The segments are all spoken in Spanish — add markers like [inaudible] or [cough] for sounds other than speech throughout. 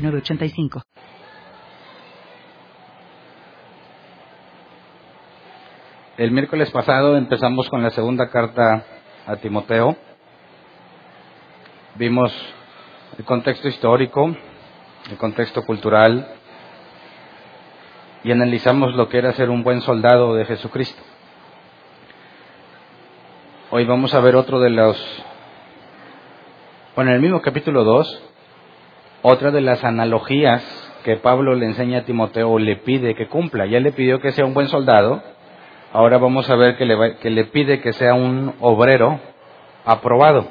906985. El miércoles pasado empezamos con la segunda carta a Timoteo. Vimos el contexto histórico, el contexto cultural y analizamos lo que era ser un buen soldado de Jesucristo. Hoy vamos a ver otro de los, bueno, en el mismo capítulo 2, otra de las analogías que Pablo le enseña a Timoteo, le pide que cumpla. Ya le pidió que sea un buen soldado, ahora vamos a ver que le, que le pide que sea un obrero aprobado.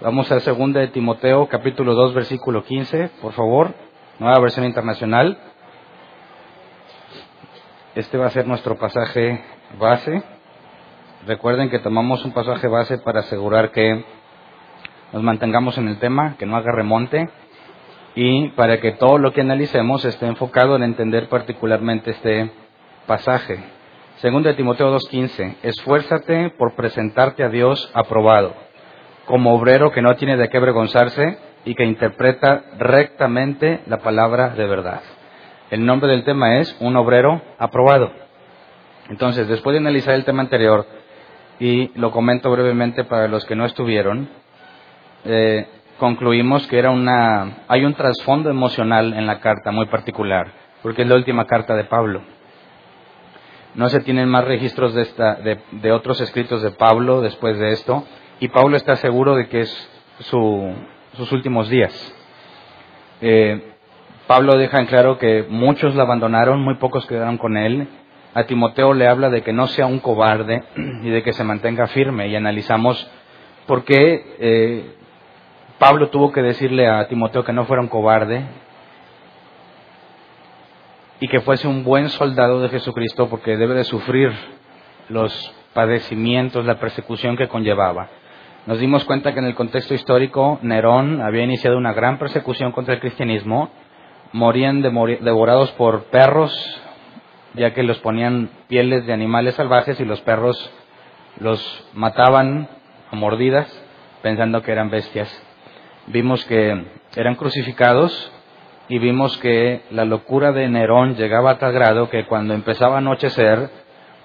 Vamos a 2 de Timoteo, capítulo 2, versículo 15, por favor, nueva versión internacional. Este va a ser nuestro pasaje base. Recuerden que tomamos un pasaje base para asegurar que nos mantengamos en el tema, que no haga remonte y para que todo lo que analicemos esté enfocado en entender particularmente este pasaje. Segundo de Timoteo 2.15, esfuérzate por presentarte a Dios aprobado, como obrero que no tiene de qué avergonzarse y que interpreta rectamente la palabra de verdad. El nombre del tema es un obrero aprobado. Entonces, después de analizar el tema anterior, y lo comento brevemente para los que no estuvieron, eh, concluimos que era una, hay un trasfondo emocional en la carta muy particular, porque es la última carta de Pablo. No se tienen más registros de, esta, de, otros escritos de Pablo después de esto, y Pablo está seguro de que es sus últimos días. Eh, Pablo deja en claro que muchos la abandonaron, muy pocos quedaron con él. A Timoteo le habla de que no sea un cobarde [clears throat] y de que se mantenga firme. Y analizamos por qué eh, Pablo tuvo que decirle a Timoteo que no fuera un cobarde y que fuese un buen soldado de Jesucristo porque debe de sufrir los padecimientos, la persecución que conllevaba. Nos dimos cuenta que en el contexto histórico Nerón había iniciado una gran persecución contra el cristianismo, morían devorados por perros, ya que los ponían pieles de animales salvajes y los perros los mataban a mordidas pensando que eran bestias vimos que eran crucificados y vimos que la locura de Nerón llegaba a tal grado que cuando empezaba a anochecer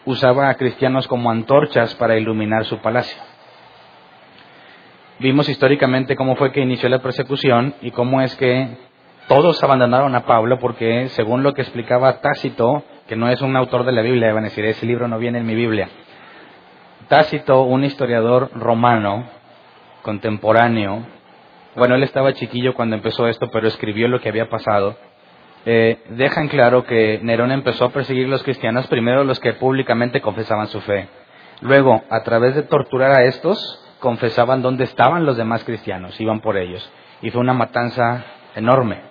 usaba a cristianos como antorchas para iluminar su palacio. Vimos históricamente cómo fue que inició la persecución y cómo es que todos abandonaron a Pablo porque, según lo que explicaba Tácito, que no es un autor de la Biblia, van ese libro no viene en mi Biblia. Tácito, un historiador romano contemporáneo, bueno, él estaba chiquillo cuando empezó esto, pero escribió lo que había pasado. Eh, dejan claro que Nerón empezó a perseguir a los cristianos, primero los que públicamente confesaban su fe. Luego, a través de torturar a estos, confesaban dónde estaban los demás cristianos, iban por ellos. Y fue una matanza enorme.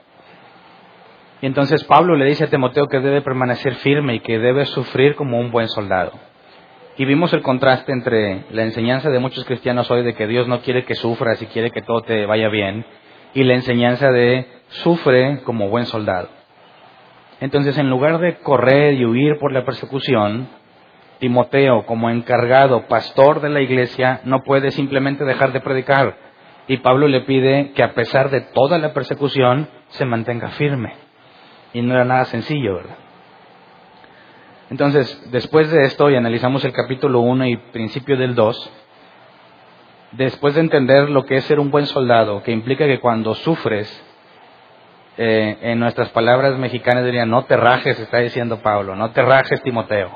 Y entonces Pablo le dice a Timoteo que debe permanecer firme y que debe sufrir como un buen soldado. Y vimos el contraste entre la enseñanza de muchos cristianos hoy de que Dios no quiere que sufras y quiere que todo te vaya bien, y la enseñanza de sufre como buen soldado. Entonces, en lugar de correr y huir por la persecución, Timoteo, como encargado, pastor de la iglesia, no puede simplemente dejar de predicar. Y Pablo le pide que a pesar de toda la persecución, se mantenga firme. Y no era nada sencillo, ¿verdad? Entonces, después de esto, y analizamos el capítulo 1 y principio del 2, después de entender lo que es ser un buen soldado, que implica que cuando sufres, eh, en nuestras palabras mexicanas dirían, no te rajes, está diciendo Pablo, no te rajes Timoteo,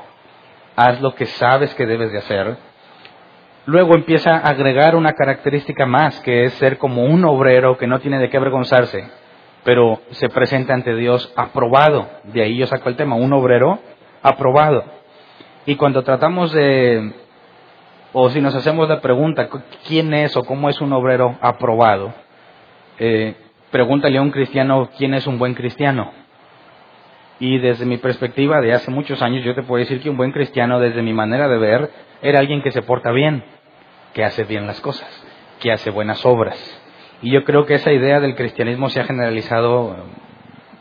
haz lo que sabes que debes de hacer. Luego empieza a agregar una característica más, que es ser como un obrero que no tiene de qué avergonzarse, pero se presenta ante Dios aprobado. De ahí yo saco el tema, un obrero aprobado. Y cuando tratamos de, o si nos hacemos la pregunta, ¿quién es o cómo es un obrero aprobado? Eh, pregúntale a un cristiano quién es un buen cristiano. Y desde mi perspectiva de hace muchos años yo te puedo decir que un buen cristiano desde mi manera de ver era alguien que se porta bien, que hace bien las cosas, que hace buenas obras. Y yo creo que esa idea del cristianismo se ha generalizado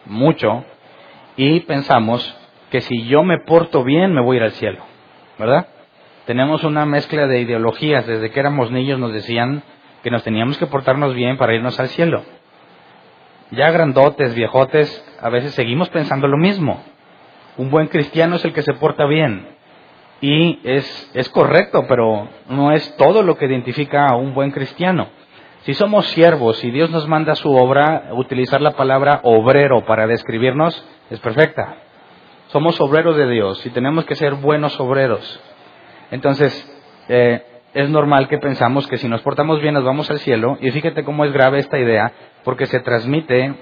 mucho y pensamos que si yo me porto bien me voy a ir al cielo, ¿verdad? Tenemos una mezcla de ideologías. Desde que éramos niños nos decían que nos teníamos que portarnos bien para irnos al cielo ya grandotes, viejotes, a veces seguimos pensando lo mismo. Un buen cristiano es el que se porta bien. Y es, es correcto, pero no es todo lo que identifica a un buen cristiano. Si somos siervos y Dios nos manda su obra, utilizar la palabra obrero para describirnos es perfecta. Somos obreros de Dios y tenemos que ser buenos obreros. Entonces, eh, es normal que pensamos que si nos portamos bien nos vamos al cielo, y fíjate cómo es grave esta idea, porque se transmite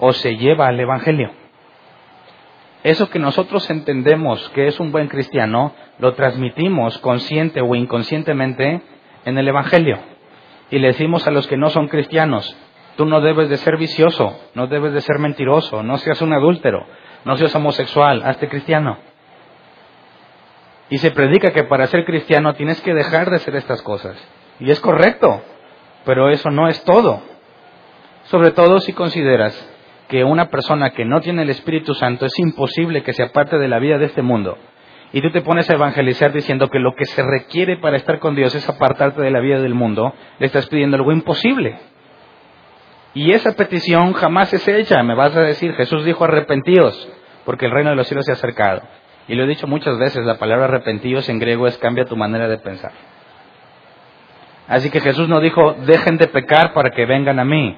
o se lleva al Evangelio. Eso que nosotros entendemos que es un buen cristiano, lo transmitimos consciente o inconscientemente en el Evangelio. Y le decimos a los que no son cristianos, tú no debes de ser vicioso, no debes de ser mentiroso, no seas un adúltero, no seas homosexual, hazte cristiano. Y se predica que para ser cristiano tienes que dejar de hacer estas cosas. Y es correcto, pero eso no es todo. Sobre todo si consideras que una persona que no tiene el Espíritu Santo es imposible que se aparte de la vida de este mundo. Y tú te pones a evangelizar diciendo que lo que se requiere para estar con Dios es apartarte de la vida del mundo, le estás pidiendo algo imposible. Y esa petición jamás es hecha. Me vas a decir, Jesús dijo arrepentíos, porque el reino de los cielos se ha acercado. Y lo he dicho muchas veces, la palabra arrepentidos en griego es cambia tu manera de pensar. Así que Jesús no dijo, dejen de pecar para que vengan a mí,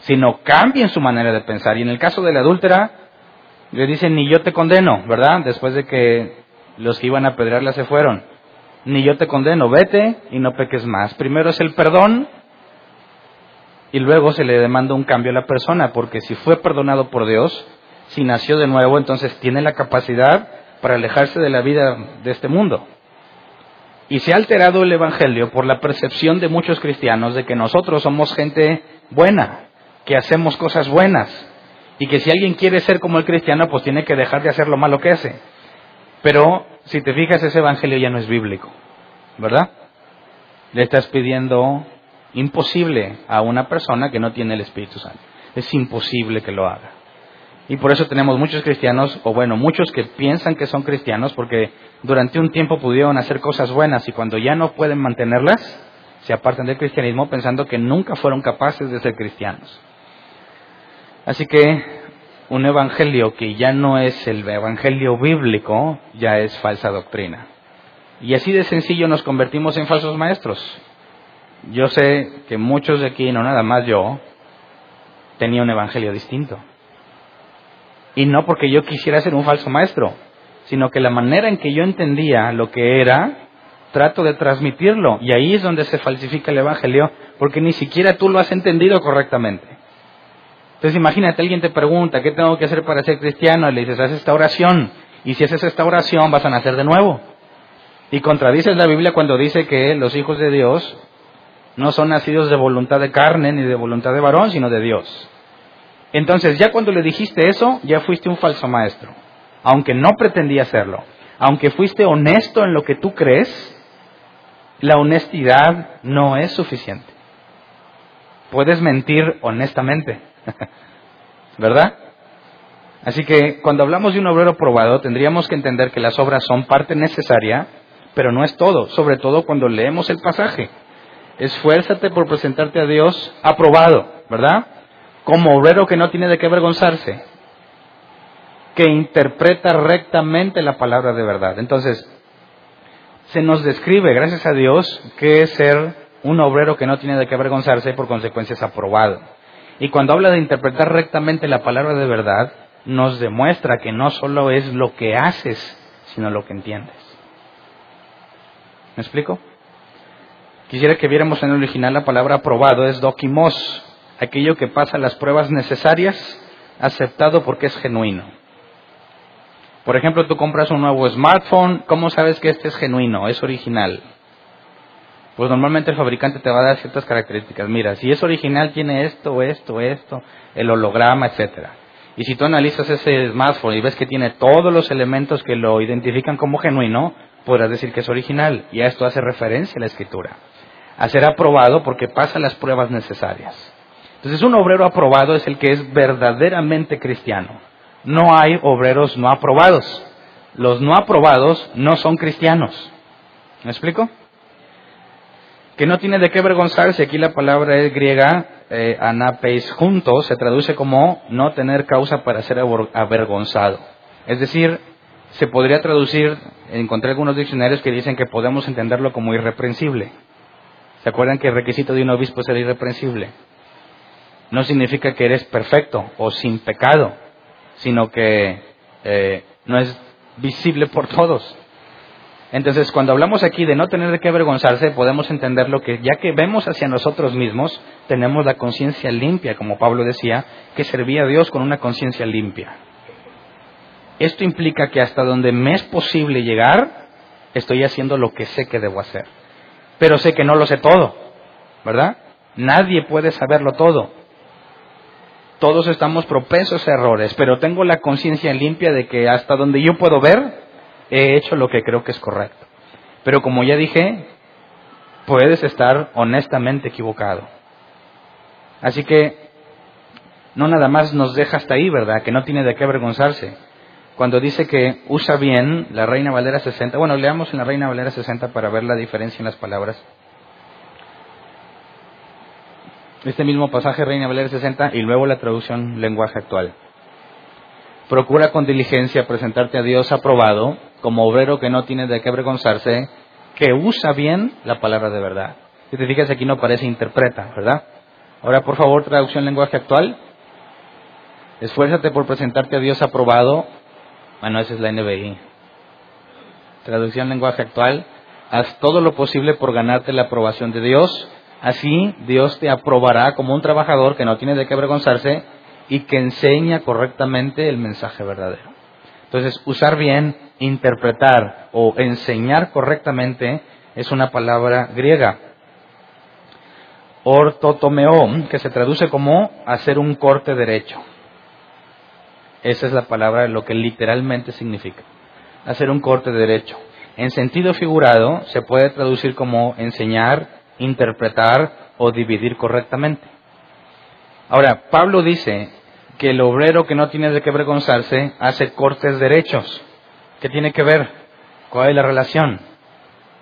sino cambien su manera de pensar. Y en el caso de la adúltera, le dicen, ni yo te condeno, ¿verdad? Después de que los que iban a apedrearla se fueron. Ni yo te condeno, vete y no peques más. Primero es el perdón y luego se le demanda un cambio a la persona, porque si fue perdonado por Dios, si nació de nuevo, entonces tiene la capacidad para alejarse de la vida de este mundo. Y se ha alterado el Evangelio por la percepción de muchos cristianos de que nosotros somos gente buena, que hacemos cosas buenas, y que si alguien quiere ser como el cristiano, pues tiene que dejar de hacer lo malo que hace. Pero si te fijas, ese Evangelio ya no es bíblico, ¿verdad? Le estás pidiendo imposible a una persona que no tiene el Espíritu Santo. Es imposible que lo haga. Y por eso tenemos muchos cristianos, o bueno, muchos que piensan que son cristianos porque durante un tiempo pudieron hacer cosas buenas y cuando ya no pueden mantenerlas, se apartan del cristianismo pensando que nunca fueron capaces de ser cristianos. Así que un evangelio que ya no es el evangelio bíblico, ya es falsa doctrina. Y así de sencillo nos convertimos en falsos maestros. Yo sé que muchos de aquí, no nada más yo, tenía un evangelio distinto. Y no porque yo quisiera ser un falso maestro, sino que la manera en que yo entendía lo que era, trato de transmitirlo. Y ahí es donde se falsifica el Evangelio, porque ni siquiera tú lo has entendido correctamente. Entonces imagínate, alguien te pregunta, ¿qué tengo que hacer para ser cristiano? Y le dices, haz esta oración. Y si haces esta oración, vas a nacer de nuevo. Y contradices la Biblia cuando dice que los hijos de Dios no son nacidos de voluntad de carne ni de voluntad de varón, sino de Dios. Entonces, ya cuando le dijiste eso, ya fuiste un falso maestro, aunque no pretendía serlo. Aunque fuiste honesto en lo que tú crees, la honestidad no es suficiente. Puedes mentir honestamente, [laughs] ¿verdad? Así que cuando hablamos de un obrero probado, tendríamos que entender que las obras son parte necesaria, pero no es todo, sobre todo cuando leemos el pasaje. Esfuérzate por presentarte a Dios aprobado, ¿verdad? como obrero que no tiene de qué avergonzarse, que interpreta rectamente la palabra de verdad. Entonces, se nos describe, gracias a Dios, que es ser un obrero que no tiene de qué avergonzarse y por consecuencias aprobado. Y cuando habla de interpretar rectamente la palabra de verdad, nos demuestra que no solo es lo que haces, sino lo que entiendes. ¿Me explico? Quisiera que viéramos en el original la palabra aprobado, es dokimos, aquello que pasa las pruebas necesarias, aceptado porque es genuino. Por ejemplo, tú compras un nuevo smartphone, ¿cómo sabes que este es genuino, es original? pues normalmente el fabricante te va a dar ciertas características. Mira, si es original tiene esto, esto, esto, el holograma, etcétera. Y si tú analizas ese smartphone y ves que tiene todos los elementos que lo identifican como genuino, podrás decir que es original. Y a esto hace referencia la escritura. A ser aprobado porque pasa las pruebas necesarias. Entonces un obrero aprobado es el que es verdaderamente cristiano. No hay obreros no aprobados. Los no aprobados no son cristianos. ¿Me explico? Que no tiene de qué avergonzarse. Aquí la palabra es griega eh, anapeis junto, se traduce como no tener causa para ser avergonzado. Es decir, se podría traducir, encontré algunos diccionarios que dicen que podemos entenderlo como irreprensible. ¿Se acuerdan que el requisito de un obispo es ser irreprensible? No significa que eres perfecto o sin pecado, sino que eh, no es visible por todos. Entonces, cuando hablamos aquí de no tener de qué avergonzarse, podemos entender lo que ya que vemos hacia nosotros mismos, tenemos la conciencia limpia, como Pablo decía, que servía a Dios con una conciencia limpia. Esto implica que hasta donde me es posible llegar, estoy haciendo lo que sé que debo hacer. Pero sé que no lo sé todo, ¿verdad? Nadie puede saberlo todo. Todos estamos propensos a errores, pero tengo la conciencia limpia de que hasta donde yo puedo ver, he hecho lo que creo que es correcto. Pero como ya dije, puedes estar honestamente equivocado. Así que no nada más nos deja hasta ahí, ¿verdad? Que no tiene de qué avergonzarse. Cuando dice que usa bien la Reina Valera 60, bueno, leamos en la Reina Valera 60 para ver la diferencia en las palabras. Este mismo pasaje, Reina Valera 60, y luego la traducción lenguaje actual. Procura con diligencia presentarte a Dios aprobado, como obrero que no tiene de qué avergonzarse, que usa bien la palabra de verdad. Si te fijas aquí no parece interpreta, ¿verdad? Ahora, por favor, traducción lenguaje actual. Esfuérzate por presentarte a Dios aprobado. Bueno, esa es la NBI. Traducción lenguaje actual. Haz todo lo posible por ganarte la aprobación de Dios. Así Dios te aprobará como un trabajador que no tiene de qué avergonzarse y que enseña correctamente el mensaje verdadero. Entonces, usar bien, interpretar o enseñar correctamente es una palabra griega. Ortotomeo, que se traduce como hacer un corte derecho. Esa es la palabra, lo que literalmente significa. Hacer un corte derecho. En sentido figurado, se puede traducir como enseñar, interpretar o dividir correctamente. Ahora, Pablo dice que el obrero que no tiene de qué avergonzarse hace cortes derechos. ¿Qué tiene que ver? ¿Cuál es la relación?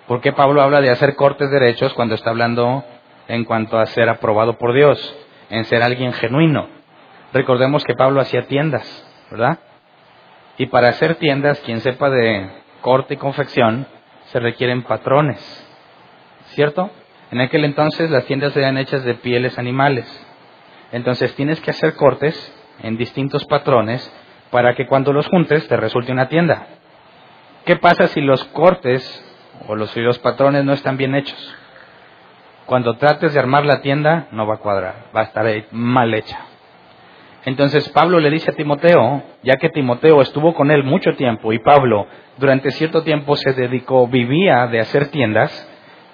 ¿Por qué Pablo habla de hacer cortes derechos cuando está hablando en cuanto a ser aprobado por Dios, en ser alguien genuino? Recordemos que Pablo hacía tiendas, ¿verdad? Y para hacer tiendas, quien sepa de corte y confección, se requieren patrones, ¿cierto? En aquel entonces las tiendas eran hechas de pieles animales. Entonces tienes que hacer cortes en distintos patrones para que cuando los juntes te resulte una tienda. ¿Qué pasa si los cortes o los, si patrones no están bien hechos? Cuando trates de armar la tienda no va a cuadrar, va a estar mal hecha. Entonces Pablo le dice a Timoteo, ya que Timoteo estuvo con él mucho tiempo y Pablo durante cierto tiempo se dedicó, vivía de hacer tiendas,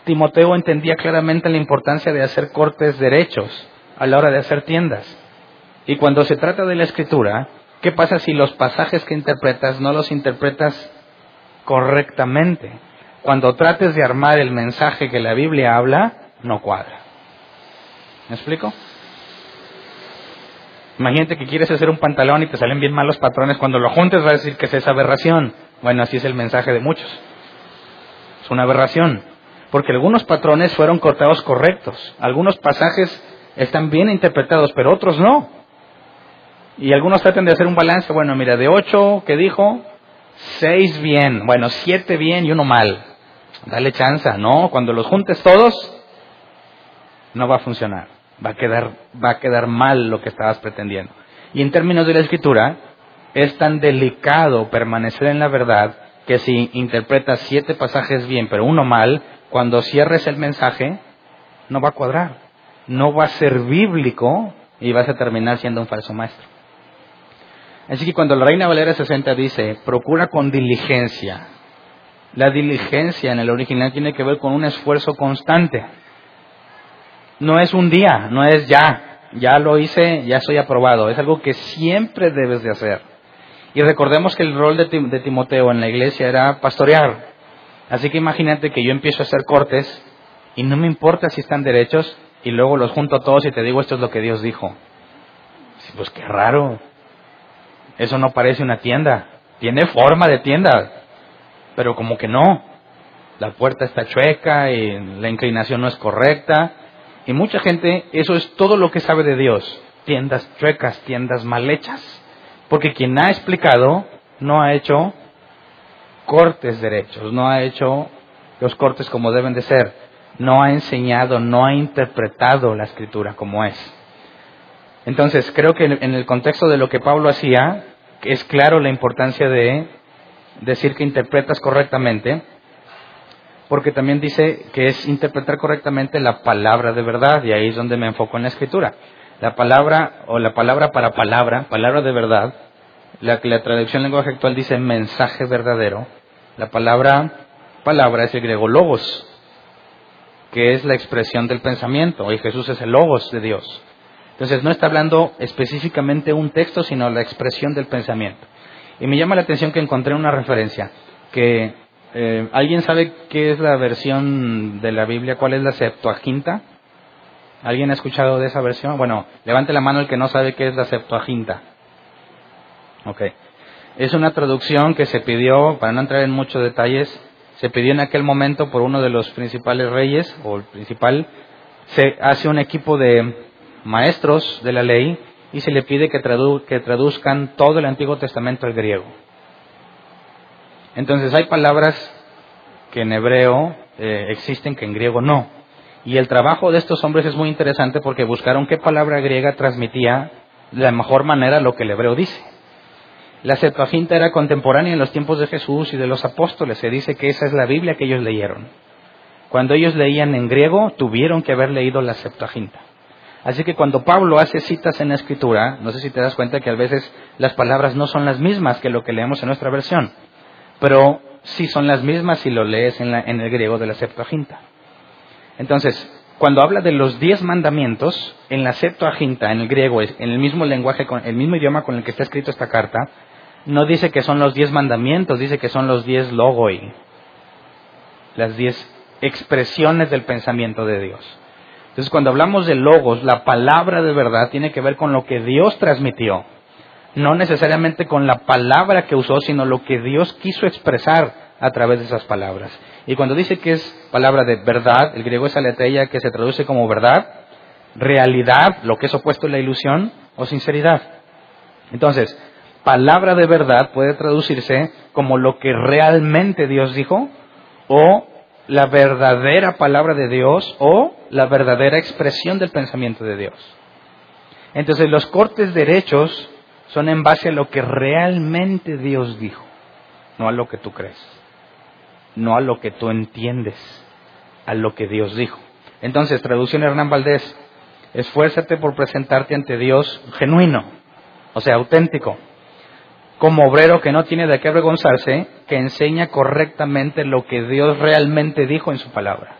Timoteo entendía claramente la importancia de hacer cortes derechos a la hora de hacer tiendas. Y cuando se trata de la escritura, ¿qué pasa si los pasajes que interpretas no los interpretas correctamente? Cuando trates de armar el mensaje que la Biblia habla, no cuadra. ¿Me explico? Imagínate que quieres hacer un pantalón y te salen bien malos patrones. Cuando lo juntes va a decir que es esa aberración. Bueno, así es el mensaje de muchos. Es una aberración. Porque algunos patrones fueron cortados correctos. Algunos pasajes están bien interpretados, pero otros no. Y algunos tratan de hacer un balance, bueno, mira, de ocho que dijo, seis bien, bueno, siete bien y uno mal. Dale chance, no, cuando los juntes todos, no va a funcionar. Va a quedar, va a quedar mal lo que estabas pretendiendo. Y en términos de la escritura, es tan delicado permanecer en la verdad que si interpretas siete pasajes bien, pero uno mal, cuando cierres el mensaje, no va a cuadrar. No va a ser bíblico y vas a terminar siendo un falso maestro. Así que cuando la Reina Valera 60 dice, procura con diligencia La diligencia en el original tiene que ver con un esfuerzo constante. No es un día, no es ya, ya lo hice, ya estoy aprobado. Es algo que siempre debes de hacer. Y recordemos que el rol de, de Timoteo en la iglesia era pastorear. Así que imagínate que yo empiezo a hacer cortes y no me importa si están derechos y luego los junto a todos y te digo esto es lo que Dios dijo. Pues qué raro. Eso no parece una tienda. Tiene forma de tienda, pero como que no. La puerta está chueca y la inclinación no es correcta. Y mucha gente, eso es todo lo que sabe de Dios. Tiendas chuecas, tiendas mal hechas. Porque quien ha explicado no ha hecho cortes derechos, no ha hecho los cortes como deben de ser, no ha enseñado, no ha interpretado la escritura como es. Entonces, creo que en el contexto de lo que Pablo hacía, es claro la importancia de decir que interpretas correctamente, porque también dice que es interpretar correctamente la palabra de verdad, y ahí es donde me enfoco en la escritura. La palabra, o la palabra para palabra, palabra de verdad, la que la traducción lenguaje actual dice mensaje verdadero, la palabra palabra es el griego logos, que es la expresión del pensamiento, y Jesús es el logos de Dios. Entonces no está hablando específicamente un texto, sino la expresión del pensamiento. Y me llama la atención que encontré una referencia, que eh, ¿alguien sabe qué es la versión de la Biblia? ¿Cuál es la Septuaginta? ¿Alguien ha escuchado de esa versión? Bueno, levante la mano el que no sabe qué es la Septuaginta. Ok. Es una traducción que se pidió, para no entrar en muchos detalles, se pidió en aquel momento por uno de los principales reyes, o el principal, se hace un equipo de maestros de la ley y se le pide que, traduzcan todo el Antiguo Testamento al griego. Entonces hay palabras que en hebreo eh, existen que en griego no. Y el trabajo de estos hombres es muy interesante porque buscaron qué palabra griega transmitía de la mejor manera lo que el hebreo dice. La Septuaginta era contemporánea en los tiempos de Jesús y de los apóstoles. Se dice que esa es la Biblia que ellos leyeron. Cuando ellos leían en griego, tuvieron que haber leído la Septuaginta. Así que cuando Pablo hace citas en la escritura, no sé si te das cuenta que a veces las palabras no son las mismas que lo que leemos en nuestra versión, pero sí son las mismas si lo lees en, el griego de la Septuaginta. Entonces, cuando habla de los diez mandamientos, en la Septuaginta, en el griego, en el mismo lenguaje, el mismo idioma con el que está escrito esta carta, no dice que son los diez mandamientos, dice que son los diez logoi, las diez expresiones del pensamiento de Dios. Entonces, cuando hablamos de logos, la palabra de verdad tiene que ver con lo que Dios transmitió, no necesariamente con la palabra que usó, sino lo que Dios quiso expresar a través de esas palabras. Y cuando dice que es palabra de verdad, el griego es aletheia, que se traduce como verdad, realidad, lo que es opuesto a la ilusión, o sinceridad. Entonces, palabra de verdad puede traducirse como lo que realmente Dios dijo, o la verdadera palabra de Dios o la verdadera expresión del pensamiento de Dios. Entonces los cortes derechos son en base a lo que realmente Dios dijo, no a lo que tú crees, no a lo que tú entiendes, a lo que Dios dijo. Entonces, traducción Hernán Valdés, esfuérzate por presentarte ante Dios genuino, o sea, auténtico, como obrero que no tiene de qué avergonzarse, que enseña correctamente lo que Dios realmente dijo en su palabra.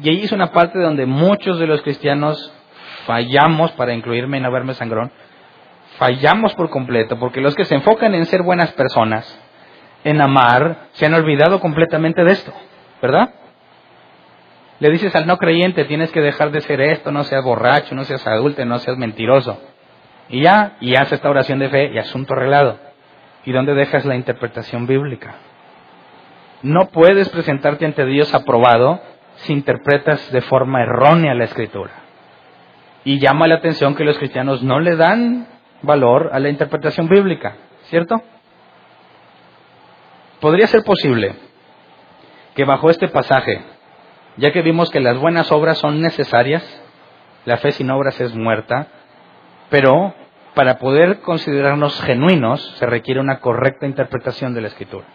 Y ahí es una parte donde muchos de los cristianos fallamos, para incluirme en haberme sangrón, fallamos por completo, porque los que se enfocan en ser buenas personas, en amar, se han olvidado completamente de esto, ¿verdad? Le dices al no creyente, tienes que dejar de ser esto, no seas borracho, no seas adulto, no seas mentiroso. Y ya, y hace esta oración de fe y asunto arreglado. ¿Y dónde dejas la interpretación bíblica? No puedes presentarte ante Dios aprobado si interpretas de forma errónea la escritura. Y llama la atención que los cristianos no le dan valor a la interpretación bíblica, ¿cierto? Podría ser posible que bajo este pasaje, ya que vimos que las buenas obras son necesarias, la fe sin obras es muerta, pero para poder considerarnos genuinos se requiere una correcta interpretación de la escritura.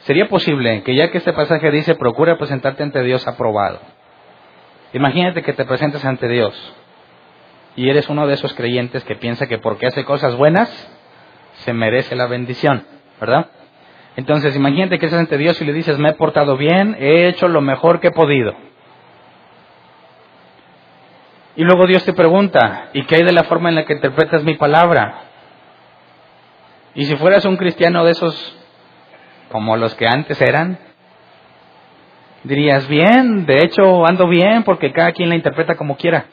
Sería posible que ya que este pasaje dice procura presentarte ante Dios aprobado. Imagínate que te presentes ante Dios y eres uno de esos creyentes que piensa que porque hace cosas buenas se merece la bendición, ¿verdad? Entonces, imagínate que estás ante Dios y le dices, me he portado bien, he hecho lo mejor que he podido. Y luego Dios te pregunta, ¿y qué hay de la forma en la que interpretas mi palabra? Y si fueras un cristiano de esos como los que antes eran, dirías, bien, de hecho ando bien porque cada quien la interpreta como quiera.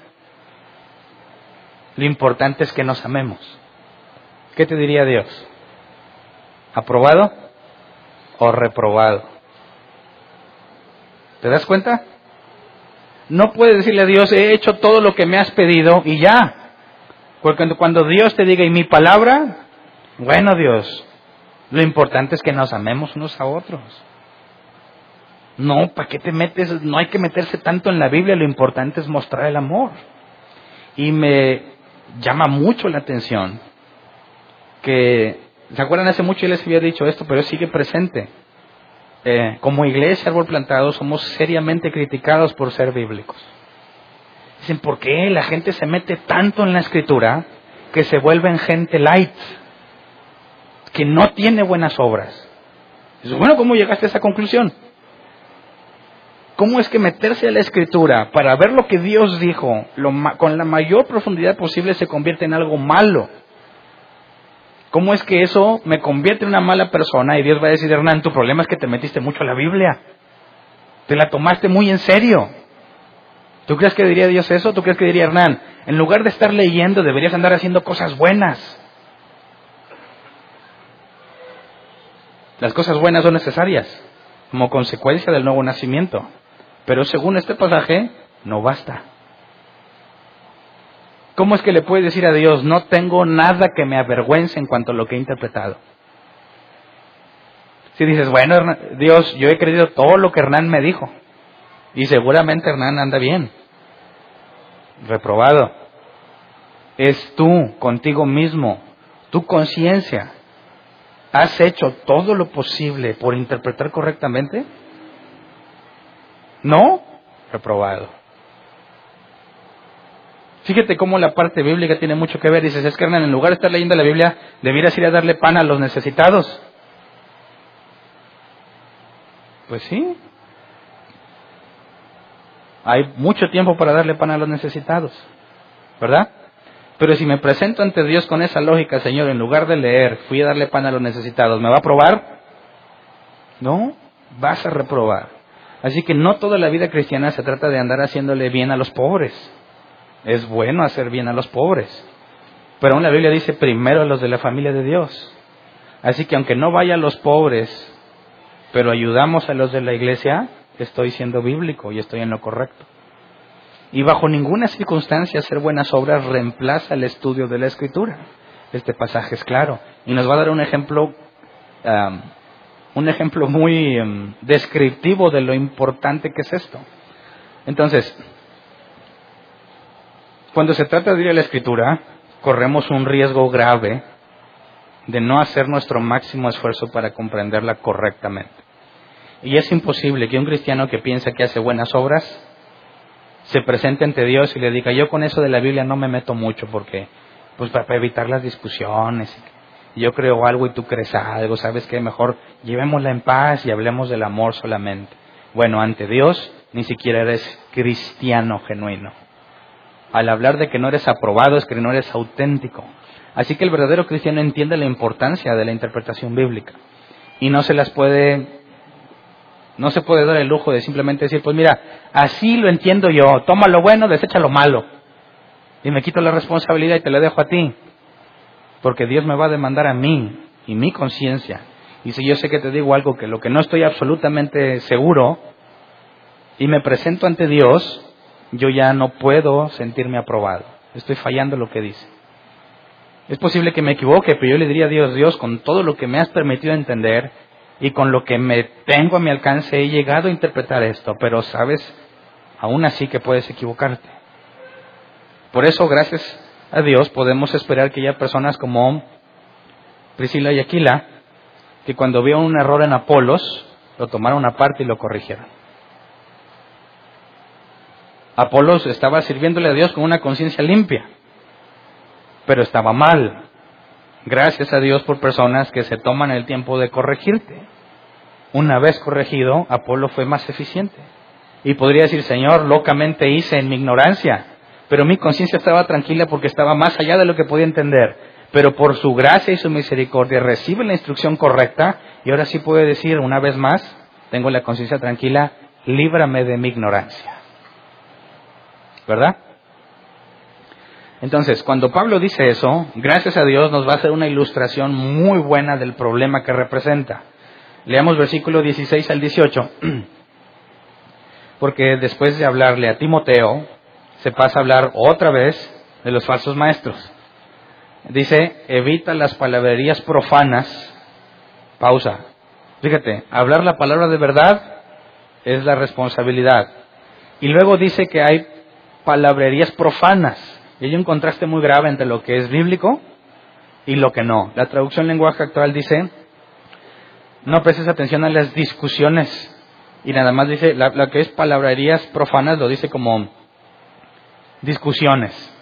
Lo importante es que nos amemos. ¿Qué te diría Dios? ¿Aprobado o reprobado? ¿Te das cuenta? No puedes decirle a Dios, he hecho todo lo que me has pedido y ya. Porque cuando Dios te diga, y mi palabra, bueno Dios, lo importante es que nos amemos unos a otros. No, ¿para qué te metes? No hay que meterse tanto en la Biblia, lo importante es mostrar el amor. Y me llama mucho la atención que, ¿se acuerdan? Hace mucho yo les había dicho esto, pero sigue presente. Eh, como iglesia árbol plantado somos seriamente criticados por ser bíblicos. Dicen, ¿por qué la gente se mete tanto en la escritura que se vuelven gente light? Que no tiene buenas obras. Dice, bueno, ¿cómo llegaste a esa conclusión? ¿Cómo es que meterse a la escritura para ver lo que Dios dijo con la mayor profundidad posible se convierte en algo malo? ¿Cómo es que eso me convierte en una mala persona? Y Dios va a decir, Hernán, tu problema es que te metiste mucho a la Biblia. Te la tomaste muy en serio. ¿Tú crees que diría Dios eso? ¿Tú crees que diría Hernán, en lugar de estar leyendo, deberías andar haciendo cosas buenas? Las cosas buenas son necesarias como consecuencia del nuevo nacimiento. Pero según este pasaje, no basta. ¿Cómo es que le puede decir a Dios, no tengo nada que me avergüence en cuanto a lo que he interpretado? Si dices, bueno, Dios, yo he creído todo lo que Hernán me dijo. Y seguramente Hernán anda bien. Reprobado. Es tú, contigo mismo, tu conciencia. ¿Has hecho todo lo posible por interpretar correctamente? No, reprobado. Fíjate cómo la parte bíblica tiene mucho que ver. Dices, es que Hernán, en lugar de estar leyendo la Biblia, debieras ir a darle pan a los necesitados. Pues sí. Hay mucho tiempo para darle pan a los necesitados. ¿Verdad? Pero si me presento ante Dios con esa lógica, Señor, en lugar de leer, fui a darle pan a los necesitados, ¿me va a probar? No, vas a reprobar. Así que no toda la vida cristiana se trata de andar haciéndole bien a los pobres. Es bueno hacer bien a los pobres. Pero aún la Biblia dice primero a los de la familia de Dios. Así que aunque no vaya a los pobres, pero ayudamos a los de la iglesia, estoy siendo bíblico y estoy en lo correcto. Y bajo ninguna circunstancia hacer buenas obras reemplaza el estudio de la escritura. Este pasaje es claro. Y nos va a dar un ejemplo, un ejemplo muy um, descriptivo de lo importante que es esto. Entonces, cuando se trata de ir a la escritura, corremos un riesgo grave de no hacer nuestro máximo esfuerzo para comprenderla correctamente. Y es imposible que un cristiano que piensa que hace buenas obras se presente ante Dios y le diga, yo con eso de la Biblia no me meto mucho porque, pues para evitar las discusiones, yo creo algo y tú crees algo, sabes que mejor llevémosla en paz y hablemos del amor solamente. Bueno, ante Dios ni siquiera eres cristiano genuino al hablar de que no eres aprobado es que no eres auténtico. Así que el verdadero cristiano entiende la importancia de la interpretación bíblica y no se las puede no se puede dar el lujo de simplemente decir, pues mira, así lo entiendo yo, toma lo bueno, desecha lo malo. Y me quito la responsabilidad y te la dejo a ti. Porque Dios me va a demandar a mí y mi conciencia. Y si yo sé que te digo algo que lo que no estoy absolutamente seguro y me presento ante Dios, yo ya no puedo sentirme aprobado. Estoy fallando lo que dice. Es posible que me equivoque, pero yo le diría a Dios, Dios, con todo lo que me has permitido entender y con lo que me tengo a mi alcance, he llegado a interpretar esto, pero sabes, aún así que puedes equivocarte. Por eso, gracias a Dios, podemos esperar que haya personas como Priscila y Aquila, que cuando vieron un error en Apolos, lo tomaron aparte y lo corrigieron. Apolos estaba sirviéndole a Dios con una conciencia limpia, pero estaba mal. Gracias a Dios por personas que se toman el tiempo de corregirte. Una vez corregido, Apolo fue más eficiente. Y podría decir, Señor, locamente hice en mi ignorancia, pero mi conciencia estaba tranquila porque estaba más allá de lo que podía entender. Pero por su gracia y su misericordia recibe la instrucción correcta y ahora sí puede decir una vez más, tengo la conciencia tranquila, líbrame de mi ignorancia. ¿Verdad? Entonces, cuando Pablo dice eso, gracias a Dios nos va a hacer una ilustración muy buena del problema que representa. Leamos versículo 16 al 18, [clears throat] porque después de hablarle a Timoteo, se pasa a hablar otra vez de los falsos maestros. Dice, evita las palabrerías profanas. Pausa. Fíjate, hablar la palabra de verdad es la responsabilidad. Y luego dice que hay palabrerías profanas. Y hay un contraste muy grave entre lo que es bíblico y lo que no. La traducción lenguaje actual dice, no prestes atención a las discusiones. Y nada más dice, la, que es palabrerías profanas lo dice como discusiones.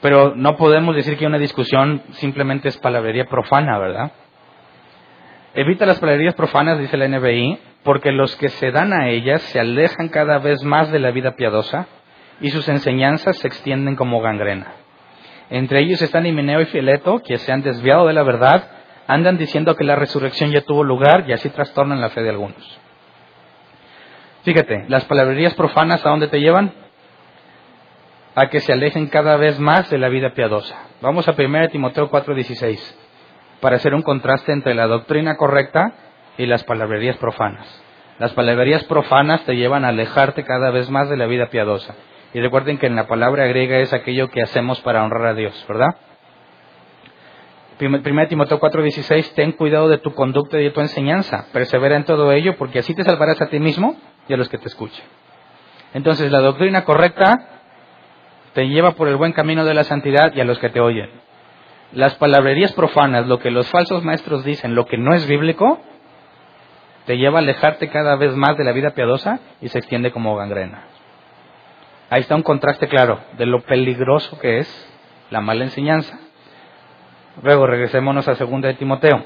Pero no podemos decir que una discusión simplemente es palabrería profana, ¿verdad? Evita las palabrerías profanas, dice la NBI, porque los que se dan a ellas se alejan cada vez más de la vida piadosa y sus enseñanzas se extienden como gangrena. Entre ellos están Himeneo y Fileto, que se han desviado de la verdad, andan diciendo que la resurrección ya tuvo lugar y así trastornan la fe de algunos. Fíjate, las palabrerías profanas a dónde te llevan? A que se alejen cada vez más de la vida piadosa. Vamos a 1 Timoteo 4:16 para hacer un contraste entre la doctrina correcta y las palabrerías profanas. Las palabrerías profanas te llevan a alejarte cada vez más de la vida piadosa. Y recuerden que en la palabra griega es aquello que hacemos para honrar a Dios, ¿verdad? 1 Timoteo 4:16, ten cuidado de tu conducta y de tu enseñanza, persevera en todo ello, porque así te salvarás a ti mismo y a los que te escuchen. Entonces, la doctrina correcta te lleva por el buen camino de la santidad y a los que te oyen. Las palabrerías profanas, lo que los falsos maestros dicen, lo que no es bíblico, te lleva a alejarte cada vez más de la vida piadosa y se extiende como gangrena. Ahí está un contraste claro de lo peligroso que es la mala enseñanza. Luego regresémonos a segunda de Timoteo.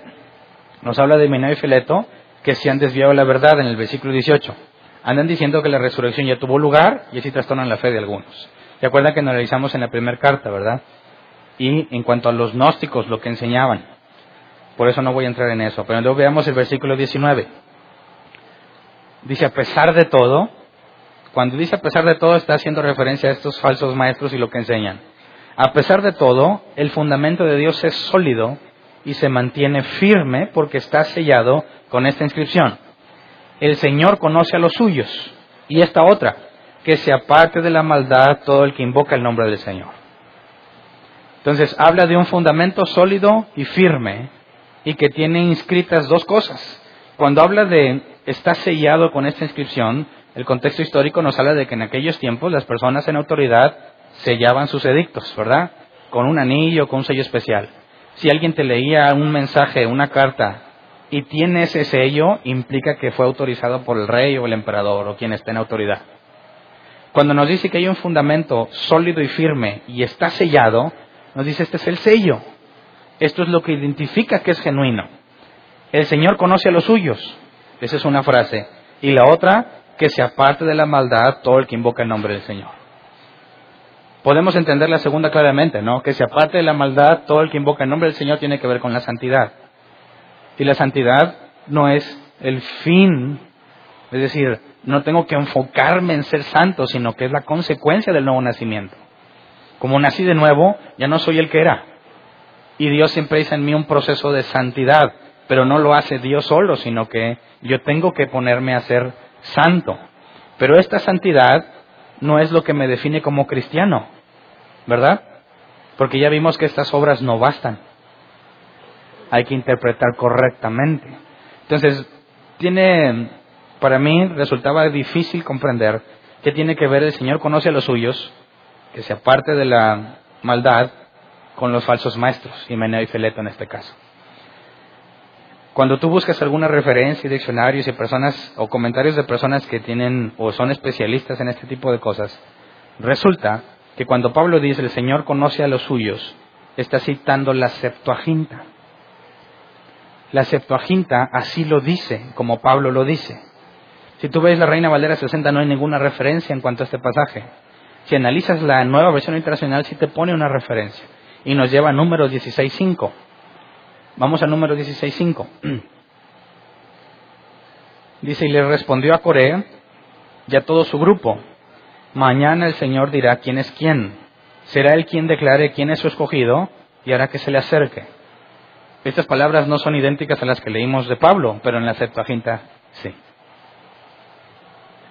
Nos habla de Mineo y Fileto que se han desviado la verdad en el versículo 18. Andan diciendo que la resurrección ya tuvo lugar y así trastornan la fe de algunos. ¿Se acuerdan que analizamos en la primera carta, verdad? Y en cuanto a los gnósticos, lo que enseñaban. Por eso no voy a entrar en eso. Pero luego veamos el versículo 19. Dice, a pesar de todo, cuando dice a pesar de todo está haciendo referencia a estos falsos maestros y lo que enseñan. A pesar de todo, el fundamento de Dios es sólido y se mantiene firme porque está sellado con esta inscripción. El Señor conoce a los suyos. Y esta otra, que se aparte de la maldad todo el que invoca el nombre del Señor. Entonces habla de un fundamento sólido y firme y que tiene inscritas dos cosas. Cuando habla de está sellado con esta inscripción, el contexto histórico nos habla de que en aquellos tiempos las personas en autoridad sellaban sus edictos, ¿verdad? Con un anillo, con un sello especial. Si alguien te leía un mensaje, una carta, y tiene ese sello, implica que fue autorizado por el rey o el emperador o quien esté en autoridad. Cuando nos dice que hay un fundamento sólido y firme y está sellado, nos dice este es el sello. Esto es lo que identifica que es genuino. El Señor conoce a los suyos. Esa es una frase. Y la otra, que se aparte de la maldad todo el que invoca el nombre del Señor. Podemos entender la segunda claramente, ¿no? Que se aparte de la maldad todo el que invoca el nombre del Señor tiene que ver con la santidad. Y la santidad no es el fin, es decir, no tengo que enfocarme en ser santo, sino que es la consecuencia del nuevo nacimiento. Como nací de nuevo, ya no soy el que era. Y Dios siempre hizo en mí un proceso de santidad, pero no lo hace Dios solo, sino que yo tengo que ponerme a ser santo. Pero esta santidad no es lo que me define como cristiano, ¿verdad? Porque ya vimos que estas obras no bastan. Hay que interpretar correctamente. Entonces, tiene, para mí resultaba difícil comprender qué tiene que ver el Señor conoce a los suyos, que se aparte de la maldad, con los falsos maestros, y Meneo y Feleto en este caso. Cuando tú buscas alguna referencia, y diccionarios y personas o comentarios de personas que tienen o son especialistas en este tipo de cosas, resulta que cuando Pablo dice el Señor conoce a los suyos, está citando la Septuaginta. La Septuaginta así lo dice, como Pablo lo dice. Si tú ves la Reina Valera 60 no hay ninguna referencia en cuanto a este pasaje. Si analizas la nueva versión internacional sí te pone una referencia y nos lleva a números 16.5. Vamos a número 16.5. [clears throat] Dice, y le respondió a Coré y a todo su grupo, mañana el Señor dirá quién es quién. Será él quien declare quién es su escogido y hará que se le acerque. Estas palabras no son idénticas a las que leímos de Pablo, pero en la Septuaginta sí.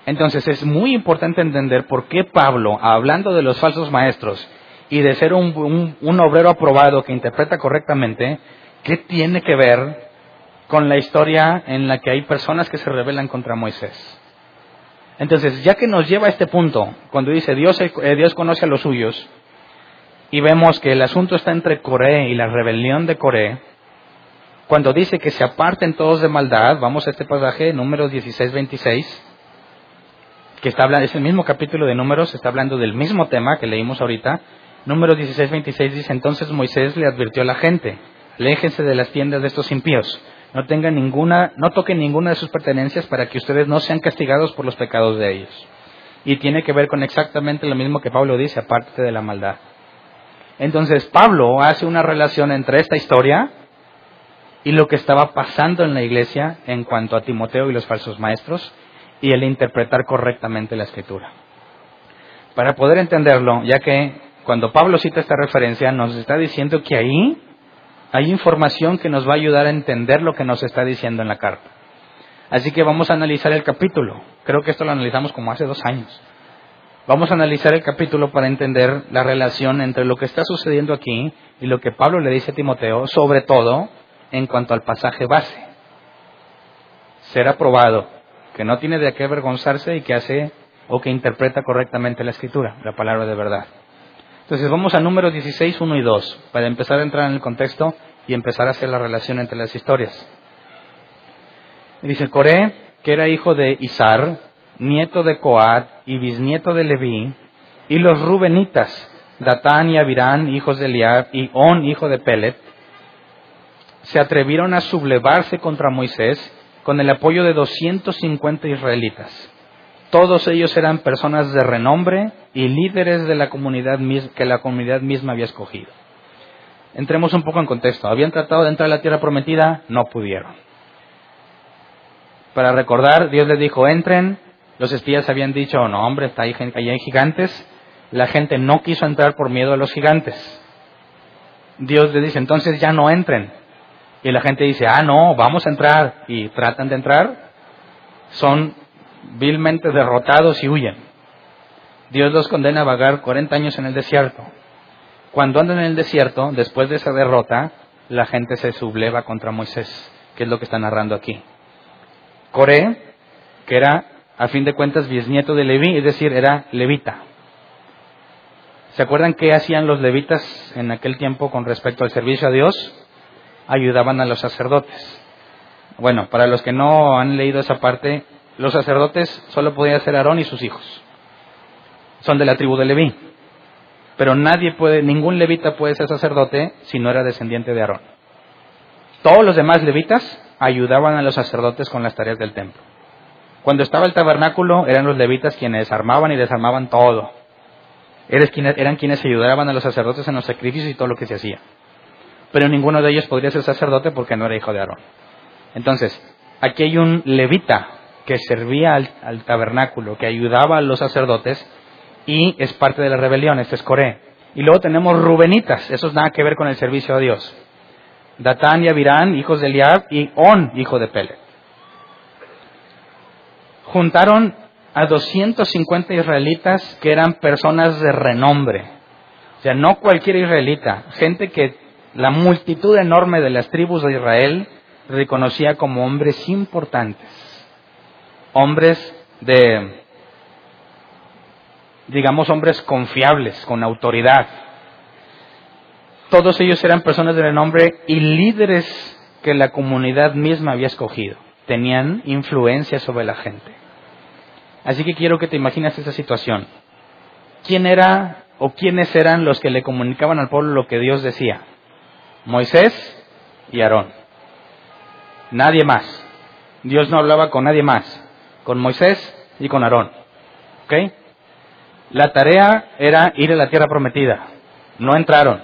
Entonces es muy importante entender por qué Pablo, hablando de los falsos maestros y de ser un, obrero aprobado que interpreta correctamente, ¿qué tiene que ver con la historia en la que hay personas que se rebelan contra Moisés. Entonces, ya que nos lleva a este punto, cuando dice Dios, eh, Dios conoce a los suyos, y vemos que el asunto está entre Coré y la rebelión de Coré, cuando dice que se aparten todos de maldad, vamos a este pasaje, números 16-26, que está es el mismo capítulo de números, está hablando del mismo tema que leímos ahorita. Números 16-26 dice, entonces Moisés le advirtió a la gente, aléjense de las tiendas de estos impíos no tengan ninguna, no toquen ninguna de sus pertenencias para que ustedes no sean castigados por los pecados de ellos. Y tiene que ver con exactamente lo mismo que Pablo dice, aparte de la maldad. Entonces Pablo hace una relación entre esta historia y lo que estaba pasando en la iglesia en cuanto a Timoteo y los falsos maestros y el interpretar correctamente la escritura. Para poder entenderlo, ya que cuando Pablo cita esta referencia nos está diciendo que ahí hay información que nos va a ayudar a entender lo que nos está diciendo en la carta. Así que vamos a analizar el capítulo. Creo que esto lo analizamos como hace dos años. Vamos a analizar el capítulo para entender la relación entre lo que está sucediendo aquí y lo que Pablo le dice a Timoteo, sobre todo en cuanto al pasaje base. Ser aprobado, que no tiene de qué avergonzarse y que hace o que interpreta correctamente la escritura, la palabra de verdad. Entonces vamos a números 16, 1 y 2, para empezar a entrar en el contexto y empezar a hacer la relación entre las historias. Dice Coré, que era hijo de Isar, nieto de Coat y bisnieto de Leví, y los Rubenitas, Datán y Abirán, hijos de Eliab, y On, hijo de Pelet, se atrevieron a sublevarse contra Moisés con el apoyo de 250 israelitas. Todos ellos eran personas de renombre y líderes de la comunidad que la comunidad misma había escogido. Entremos un poco en contexto. Habían tratado de entrar a la tierra prometida, no pudieron. Para recordar, Dios les dijo, entren. Los espías habían dicho, no hombre, está ahí, ahí hay gigantes. La gente no quiso entrar por miedo a los gigantes. Dios les dice, entonces ya no entren. Y la gente dice, ah, no, vamos a entrar. Y tratan de entrar. Son vilmente derrotados y huyen. Dios los condena a vagar 40 años en el desierto. Cuando andan en el desierto, después de esa derrota, la gente se subleva contra Moisés, que es lo que está narrando aquí. Coré, que era, a fin de cuentas, bisnieto de Leví, es decir, era levita. ¿Se acuerdan qué hacían los levitas en aquel tiempo con respecto al servicio a Dios? Ayudaban a los sacerdotes. Bueno, para los que no han leído esa parte, los sacerdotes solo podían ser Aarón y sus hijos. Son de la tribu de Leví. Pero nadie puede, ningún levita puede ser sacerdote si no era descendiente de Aarón. Todos los demás levitas ayudaban a los sacerdotes con las tareas del templo. Cuando estaba el tabernáculo eran los levitas quienes armaban y desarmaban todo. Eran quienes ayudaban a los sacerdotes en los sacrificios y todo lo que se hacía. Pero ninguno de ellos podría ser sacerdote porque no era hijo de Aarón. Entonces, aquí hay un levita que servía al, tabernáculo, que ayudaba a los sacerdotes y es parte de la rebelión, este es Coré. Y luego tenemos Rubenitas, eso es nada que ver con el servicio a Dios. Datán y Abirán, hijos de Eliab, y On, hijo de Pelet. Juntaron a 250 israelitas que eran personas de renombre. O sea, no cualquier israelita, gente que la multitud enorme de las tribus de Israel reconocía como hombres importantes hombres de, digamos, hombres confiables, con autoridad. Todos ellos eran personas de renombre y líderes que la comunidad misma había escogido. Tenían influencia sobre la gente. Así que quiero que te imagines esa situación. ¿Quién era o quiénes eran los que le comunicaban al pueblo lo que Dios decía? Moisés y Aarón. Nadie más. Dios no hablaba con nadie más, con Moisés y con Aarón. ¿Ok? La tarea era ir a la tierra prometida. No entraron.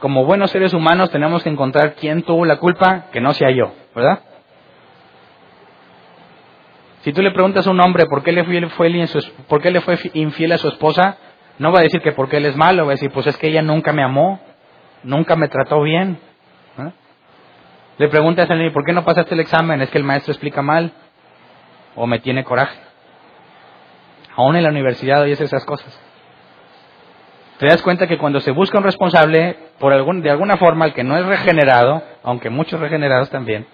Como buenos seres humanos tenemos que encontrar quién tuvo la culpa, que no sea yo, ¿verdad? Si tú le preguntas a un hombre por qué le fue, por qué le fue infiel a su esposa, no va a decir que porque él es malo, va a decir, pues es que ella nunca me amó, nunca me trató bien. ¿eh? Le preguntas a él, ¿por qué no pasaste el examen? Es que el maestro explica mal o me tiene coraje. Aún en la universidad oyes esas cosas. Te das cuenta que cuando se busca un responsable, por algún, de alguna forma, el que no es regenerado, aunque muchos regenerados también,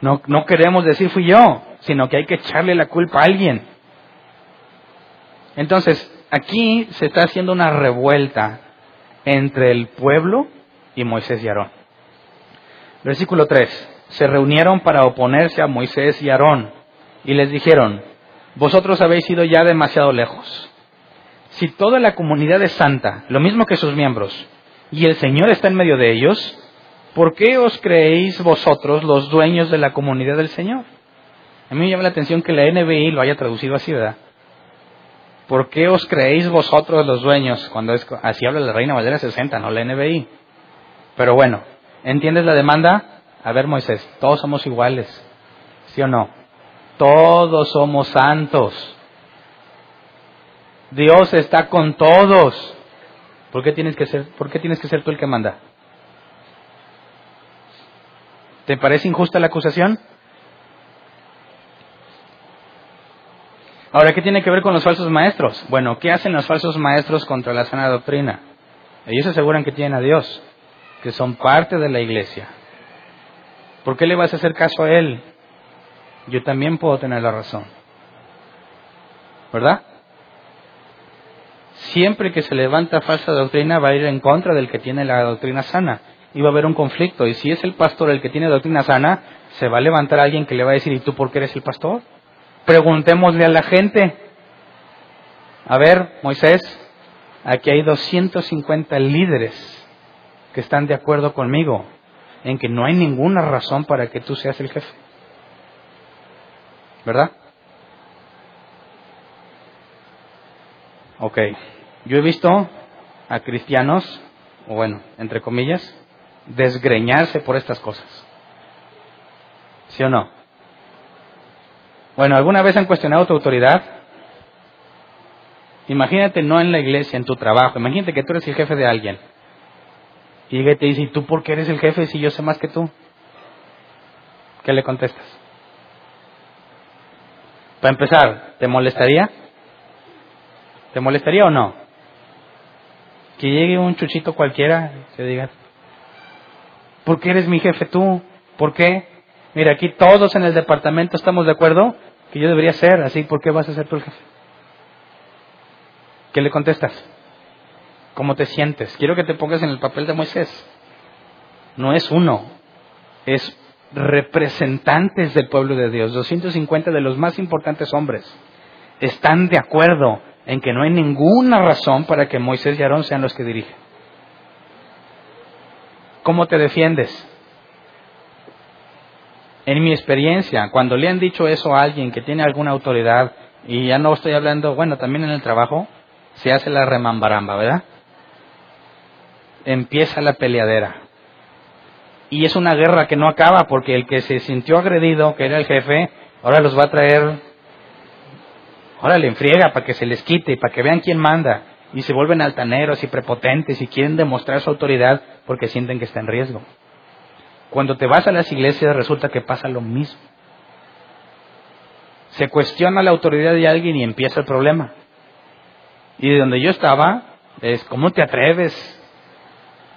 no, no queremos decir fui yo, sino que hay que echarle la culpa a alguien. Entonces, aquí se está haciendo una revuelta entre el pueblo y Moisés y Aarón. Versículo 3. Se reunieron para oponerse a Moisés y Aarón y les dijeron, vosotros habéis ido ya demasiado lejos. Si toda la comunidad es santa, lo mismo que sus miembros, y el Señor está en medio de ellos, ¿por qué os creéis vosotros los dueños de la comunidad del Señor? A mí me llama la atención que la NBI lo haya traducido así, ¿verdad? ¿Por qué os creéis vosotros los dueños? Cuando es, así habla la Reina Valera 60, no la NBI. Pero bueno, ¿entiendes la demanda? A ver, Moisés, todos somos iguales, ¿sí o no? Todos somos santos. Dios está con todos. ¿Por qué tienes que ser, por qué tienes que ser tú el que manda? ¿Te parece injusta la acusación? Ahora, ¿qué tiene que ver con los falsos maestros? Bueno, ¿qué hacen los falsos maestros contra la sana doctrina? Ellos aseguran que tienen a Dios, que son parte de la iglesia. ¿Por qué le vas a hacer caso a Él? Yo también puedo tener la razón. ¿Verdad? Siempre que se levanta falsa doctrina va a ir en contra del que tiene la doctrina sana y va a haber un conflicto. Y si es el pastor el que tiene doctrina sana, se va a levantar alguien que le va a decir, ¿y tú por qué eres el pastor? Preguntémosle a la gente. A ver, Moisés, aquí hay 250 líderes que están de acuerdo conmigo en que no hay ninguna razón para que tú seas el jefe. ¿Verdad? Ok. Yo he visto a cristianos, o bueno, entre comillas, desgreñarse por estas cosas. ¿Sí o no? Bueno, ¿alguna vez han cuestionado tu autoridad? Imagínate no en la iglesia, en tu trabajo. Imagínate que tú eres el jefe de alguien. Y llega y te dice, ¿y tú por qué eres el jefe si yo sé más que tú? ¿Qué le contestas? Para empezar, ¿te molestaría? ¿Te molestaría o no? Que llegue un chuchito cualquiera y te diga, ¿por qué eres mi jefe tú? ¿Por qué? Mira, aquí todos en el departamento estamos de acuerdo que yo debería ser así, ¿por qué vas a ser tú el jefe? ¿Qué le contestas? ¿Cómo te sientes? Quiero que te pongas en el papel de Moisés. No es uno, es representantes del pueblo de Dios, 250 de los más importantes hombres, están de acuerdo en que no hay ninguna razón para que Moisés y Aarón sean los que dirigen. ¿Cómo te defiendes? En mi experiencia, cuando le han dicho eso a alguien que tiene alguna autoridad, y ya no estoy hablando, bueno, también en el trabajo, se hace la remambaramba, ¿verdad? Empieza la peleadera. Y es una guerra que no acaba porque el que se sintió agredido, que era el jefe, ahora los va a traer, ahora le enfriega para que se les quite y para que vean quién manda. Y se vuelven altaneros y prepotentes y quieren demostrar su autoridad porque sienten que está en riesgo. Cuando te vas a las iglesias resulta que pasa lo mismo. Se cuestiona la autoridad de alguien y empieza el problema. Y de donde yo estaba, es, ¿cómo te atreves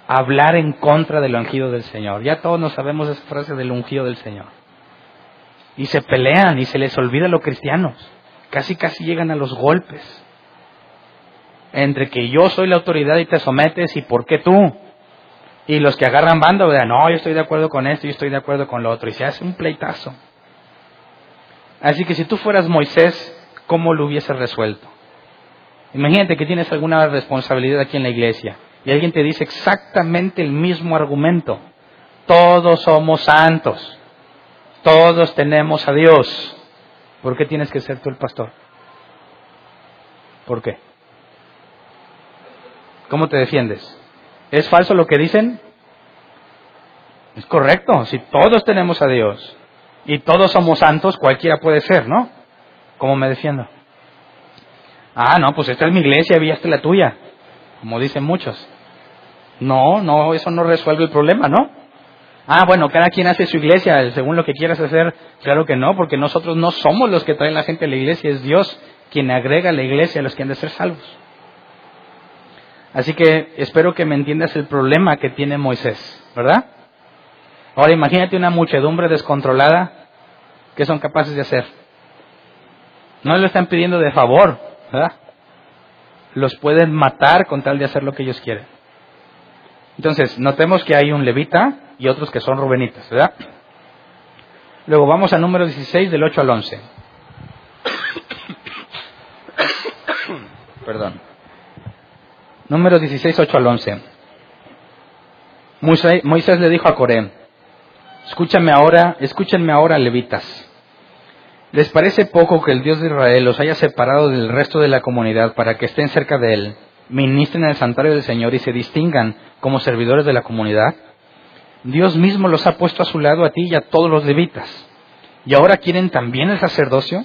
a hablar en contra del ungido del Señor? Ya todos nos sabemos esa frase del ungido del Señor. Y se pelean y se les olvida los cristianos. Casi, casi llegan a los golpes. Entre que yo soy la autoridad y te sometes y por qué tú. Y los que agarran bando, vean, no, yo estoy de acuerdo con esto, yo estoy de acuerdo con lo otro. Y se hace un pleitazo. Así que si tú fueras Moisés, ¿cómo lo hubieses resuelto? Imagínate que tienes alguna responsabilidad aquí en la iglesia y alguien te dice exactamente el mismo argumento. Todos somos santos. Todos tenemos a Dios. ¿Por qué tienes que ser tú el pastor? ¿Por qué? ¿Cómo te defiendes? ¿Es falso lo que dicen? Es correcto. Si todos tenemos a Dios y todos somos santos, cualquiera puede ser, ¿no? ¿Cómo me defiendo? Ah, no, pues esta es mi iglesia y esta es la tuya, como dicen muchos. No, no, eso no resuelve el problema, ¿no? Ah, bueno, cada quien hace su iglesia según lo que quieras hacer. Claro que no, porque nosotros no somos los que traen la gente a la iglesia, es Dios quien agrega a la iglesia a los que han de ser salvos. Así que espero que me entiendas el problema que tiene Moisés, ¿verdad? Ahora imagínate una muchedumbre descontrolada, ¿qué son capaces de hacer? No lo están pidiendo de favor, ¿verdad? Los pueden matar con tal de hacer lo que ellos quieren. Entonces, notemos que hay un levita y otros que son rubenitas, ¿verdad? Luego vamos al número 16 del 8 al 11. [coughs] Perdón. Número 16, 8 al 11. Moisés, le dijo a Coré, escúchame ahora, escúchenme ahora, levitas. ¿Les parece poco que el Dios de Israel los haya separado del resto de la comunidad para que estén cerca de él, ministren en el santuario del Señor y se distingan como servidores de la comunidad? Dios mismo los ha puesto a su lado a ti y a todos los levitas. ¿Y ahora quieren también el sacerdocio?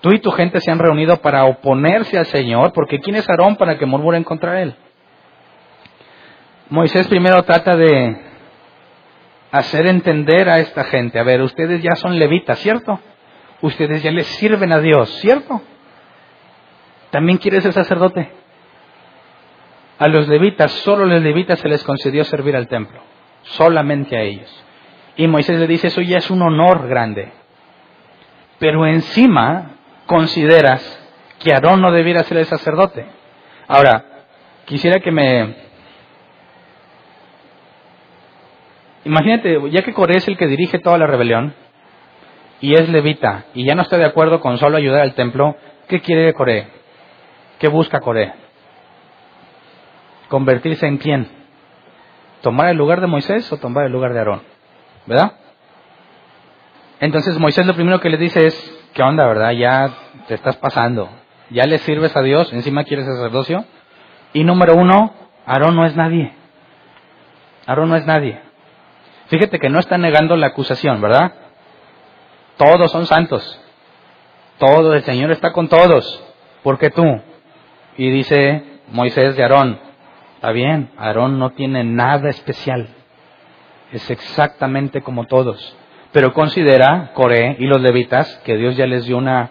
Tú y tu gente se han reunido para oponerse al Señor, porque ¿quién es Aarón para que murmuren contra él? Moisés primero trata de hacer entender a esta gente, a ver, ustedes ya son levitas, ¿cierto? ustedes ya les sirven a Dios, ¿cierto? ¿También quiere ser sacerdote? A los levitas, solo a los levitas se les concedió servir al templo, solamente a ellos. Y Moisés le dice, eso ya es un honor grande. Pero encima consideras que Aarón no debiera ser el sacerdote. Ahora, quisiera que me... Imagínate, ya que Coré es el que dirige toda la rebelión, y es levita y ya no está de acuerdo con solo ayudar al templo, ¿qué quiere Coré? ¿Qué busca Coré? ¿Convertirse en quién? ¿Tomar el lugar de Moisés o tomar el lugar de Aarón? ¿Verdad? Entonces Moisés lo primero que le dice es, ¿qué onda, verdad? Ya te estás pasando. Ya le sirves a Dios, encima quieres sacerdocio. Y número uno, Aarón no es nadie. Aarón no es nadie. Fíjate que no está negando la acusación, ¿verdad? Todos son santos. Todo el Señor está con todos. ¿Por qué tú? Y dice Moisés de Aarón, está bien, Aarón no tiene nada especial. Es exactamente como todos. Pero considera Coré y los levitas que Dios ya les dio una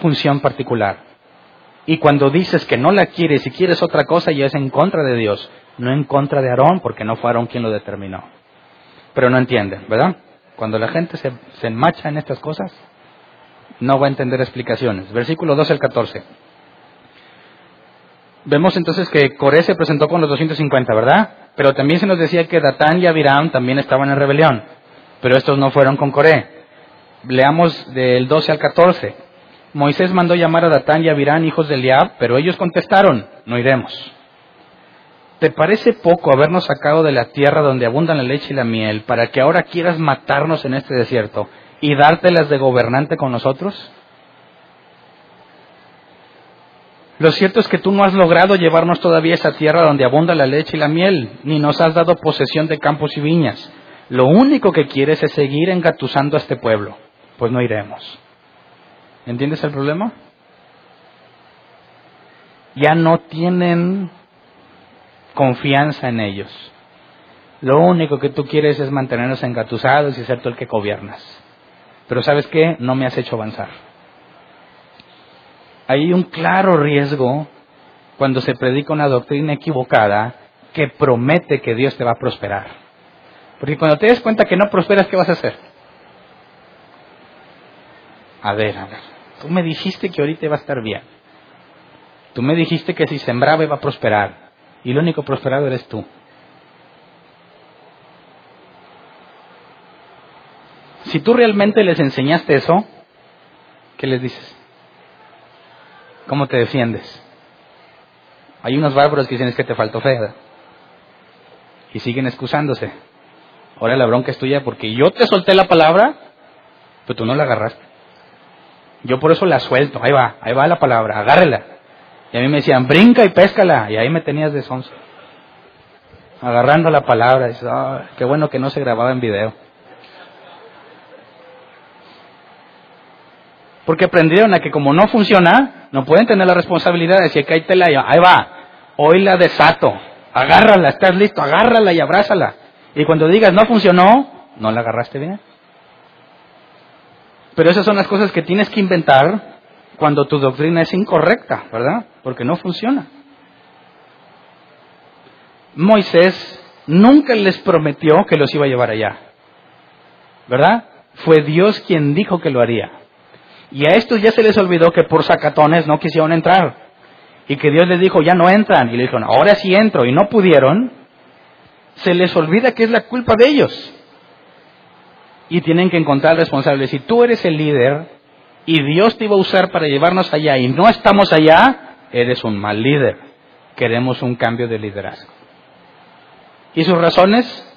función particular. Y cuando dices que no la quieres y quieres otra cosa, ya es en contra de Dios, no en contra de Aarón, porque no fue Aarón quien lo determinó. Pero no entienden, ¿verdad? Cuando la gente se, se enmacha en estas cosas, no va a entender explicaciones. Versículo 12 al 14. Vemos entonces que Coré se presentó con los 250, ¿verdad? Pero también se nos decía que Datán y Abiram también estaban en rebelión, pero estos no fueron con Coré. Leamos del 12 al 14. Moisés mandó llamar a Datán y Abiram, hijos de Eliab, pero ellos contestaron, no iremos. ¿Te parece poco habernos sacado de la tierra donde abundan la leche y la miel para que ahora quieras matarnos en este desierto y dártelas de gobernante con nosotros? Lo cierto es que tú no has logrado llevarnos todavía a esa tierra donde abunda la leche y la miel, ni nos has dado posesión de campos y viñas. Lo único que quieres es seguir engatusando a este pueblo. Pues no iremos. ¿Entiendes el problema? Ya no tienen confianza en ellos. Lo único que tú quieres es mantenernos engatusados y ser tú el que gobiernas. Pero sabes qué? No me has hecho avanzar. Hay un claro riesgo cuando se predica una doctrina equivocada que promete que Dios te va a prosperar. Porque cuando te des cuenta que no prosperas, ¿qué vas a hacer? A ver, a ver. Tú me dijiste que ahorita iba a estar bien. Tú me dijiste que si sembraba iba a prosperar y el único prosperado eres tú. Si tú realmente les enseñaste eso, ¿qué les dices? ¿Cómo te defiendes? Hay unos bárbaros que dicen que te faltó fe. Y siguen excusándose. Ahora la bronca es tuya porque yo te solté la palabra, pero tú no la agarraste. Yo por eso la suelto. Ahí va, ahí va la palabra, agárrela. Y a mí me decían, brinca y péscala. Y ahí me tenías de sonso. Agarrando la palabra. Dices, qué bueno que no se grababa en video. Porque aprendieron a que como no funciona, no pueden tener la responsabilidad de decir que y ahí va, hoy la desato, agárrala, estás listo, agárrala y abrázala. Y cuando digas no funcionó, no la agarraste bien. Pero esas son las cosas que tienes que inventar cuando tu doctrina es incorrecta, ¿verdad? Porque no funciona. Moisés nunca les prometió que los iba a llevar allá, ¿verdad? Fue Dios quien dijo que lo haría. Y a estos ya se les olvidó que por sacatones no quisieron entrar. Y que Dios les dijo, ya no entran. Y le dijeron, ahora sí entro. Y no pudieron. Se les olvida que es la culpa de ellos. Y tienen que encontrar al responsable. Si tú eres el líder y Dios te iba a usar para llevarnos allá y no estamos allá, eres un mal líder. Queremos un cambio de liderazgo. Y sus razones,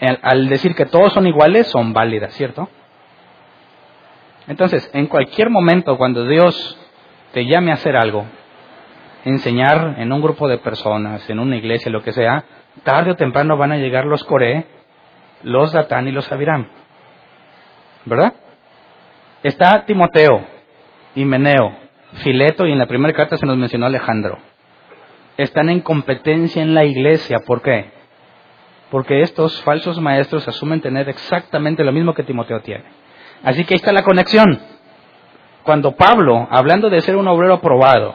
al decir que todos son iguales, son válidas, ¿cierto? Entonces, en cualquier momento cuando Dios te llame a hacer algo, enseñar en un grupo de personas, en una iglesia, lo que sea, tarde o temprano van a llegar los Coré, los Datán y los Abiram. ¿Verdad? Está Timoteo, Himeneo, Fileto y en la primera carta se nos mencionó Alejandro. Están en competencia en la iglesia. ¿Por qué? Porque estos falsos maestros asumen tener exactamente lo mismo que Timoteo tiene. Así que ahí está la conexión. Cuando Pablo, hablando de ser un obrero aprobado,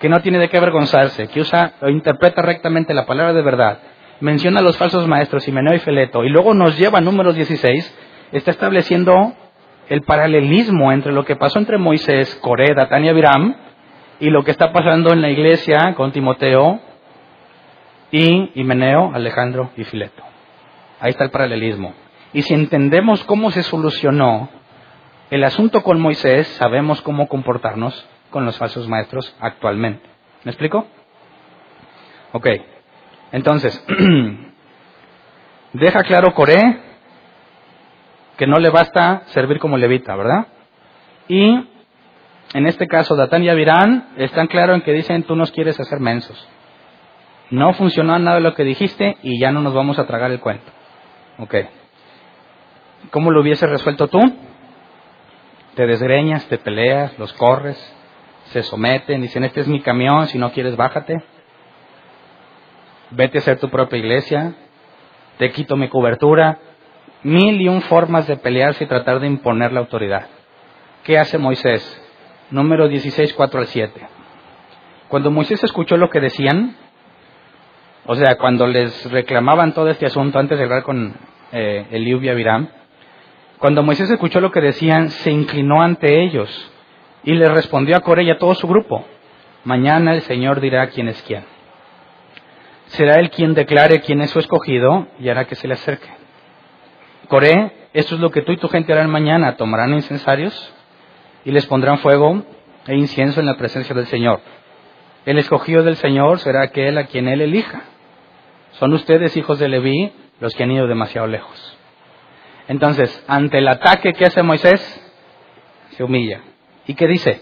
que no tiene de qué avergonzarse, que usa o interpreta rectamente la palabra de verdad, menciona a los falsos maestros Himeneo y Feleto, y luego nos lleva a números 16, está estableciendo el paralelismo entre lo que pasó entre Moisés, Coré, Datán y Abiram, y lo que está pasando en la iglesia con Timoteo y Himeneo, Alejandro y Fileto. Ahí está el paralelismo. Y si entendemos cómo se solucionó el asunto con Moisés, sabemos cómo comportarnos con los falsos maestros actualmente. ¿Me explico? Ok. Entonces, [clears throat] deja claro Coré que no le basta servir como levita, ¿verdad? Y en este caso, Datán y Avirán están claros en que dicen tú nos quieres hacer mensos. No funcionó nada de lo que dijiste y ya no nos vamos a tragar el cuento. Ok. ¿Cómo lo hubieses resuelto tú? Te desgreñas, te peleas, los corres, se someten, dicen, este es mi camión, si no quieres, bájate. Vete a hacer tu propia iglesia, te quito mi cobertura. Mil y un formas de pelearse y tratar de imponer la autoridad. ¿Qué hace Moisés? Número 16, 4 al 7. Cuando Moisés escuchó lo que decían, o sea, cuando les reclamaban todo este asunto antes de hablar con eh, Eliub y Abiram, cuando Moisés escuchó lo que decían, se inclinó ante ellos y le respondió a Coré y a todo su grupo, mañana el Señor dirá quién es quién. Será él quien declare quién es su escogido y hará que se le acerque. Coré, esto es lo que tú y tu gente harán mañana, tomarán incensarios y les pondrán fuego e incienso en la presencia del Señor. El escogido del Señor será aquel a quien él elija. Son ustedes, hijos de Leví, los que han ido demasiado lejos. Entonces, ante el ataque que hace Moisés, se humilla. ¿Y qué dice?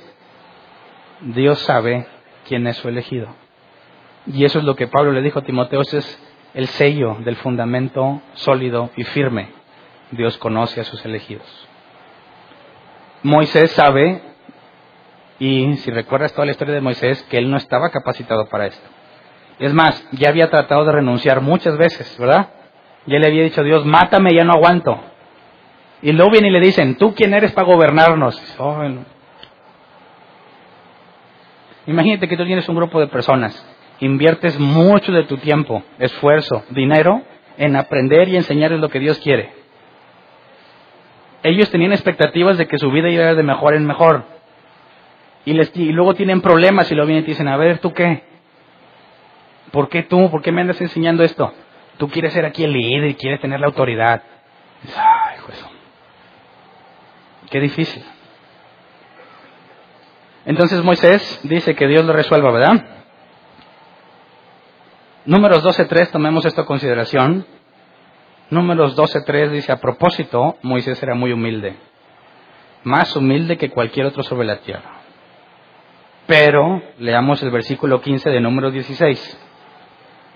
Dios sabe quién es su elegido. Y eso es lo que Pablo le dijo a Timoteo, ese es el sello del fundamento sólido y firme. Dios conoce a sus elegidos. Moisés sabe, y si recuerdas toda la historia de Moisés, que él no estaba capacitado para esto. Es más, ya había tratado de renunciar muchas veces, ¿verdad? Ya le había dicho Dios, mátame, ya no aguanto. Y luego vienen y le dicen, ¿tú quién eres para gobernarnos? Imagínate que tú tienes un grupo de personas, inviertes mucho de tu tiempo, esfuerzo, dinero en aprender y enseñarles lo que Dios quiere. Ellos tenían expectativas de que su vida iba de mejor en mejor. Y, les, y luego tienen problemas y luego vienen y te dicen, a ver, ¿tú qué? ¿Por qué tú? ¿Por qué me andas enseñando esto? Tú quieres ser aquí el líder y quieres tener la autoridad. Ay, Qué difícil. Entonces Moisés dice que Dios lo resuelva, ¿verdad? Números 12.3, tomemos esto a consideración. Números 12.3 dice, a propósito, Moisés era muy humilde, más humilde que cualquier otro sobre la tierra. Pero leamos el versículo 15 de Números 16.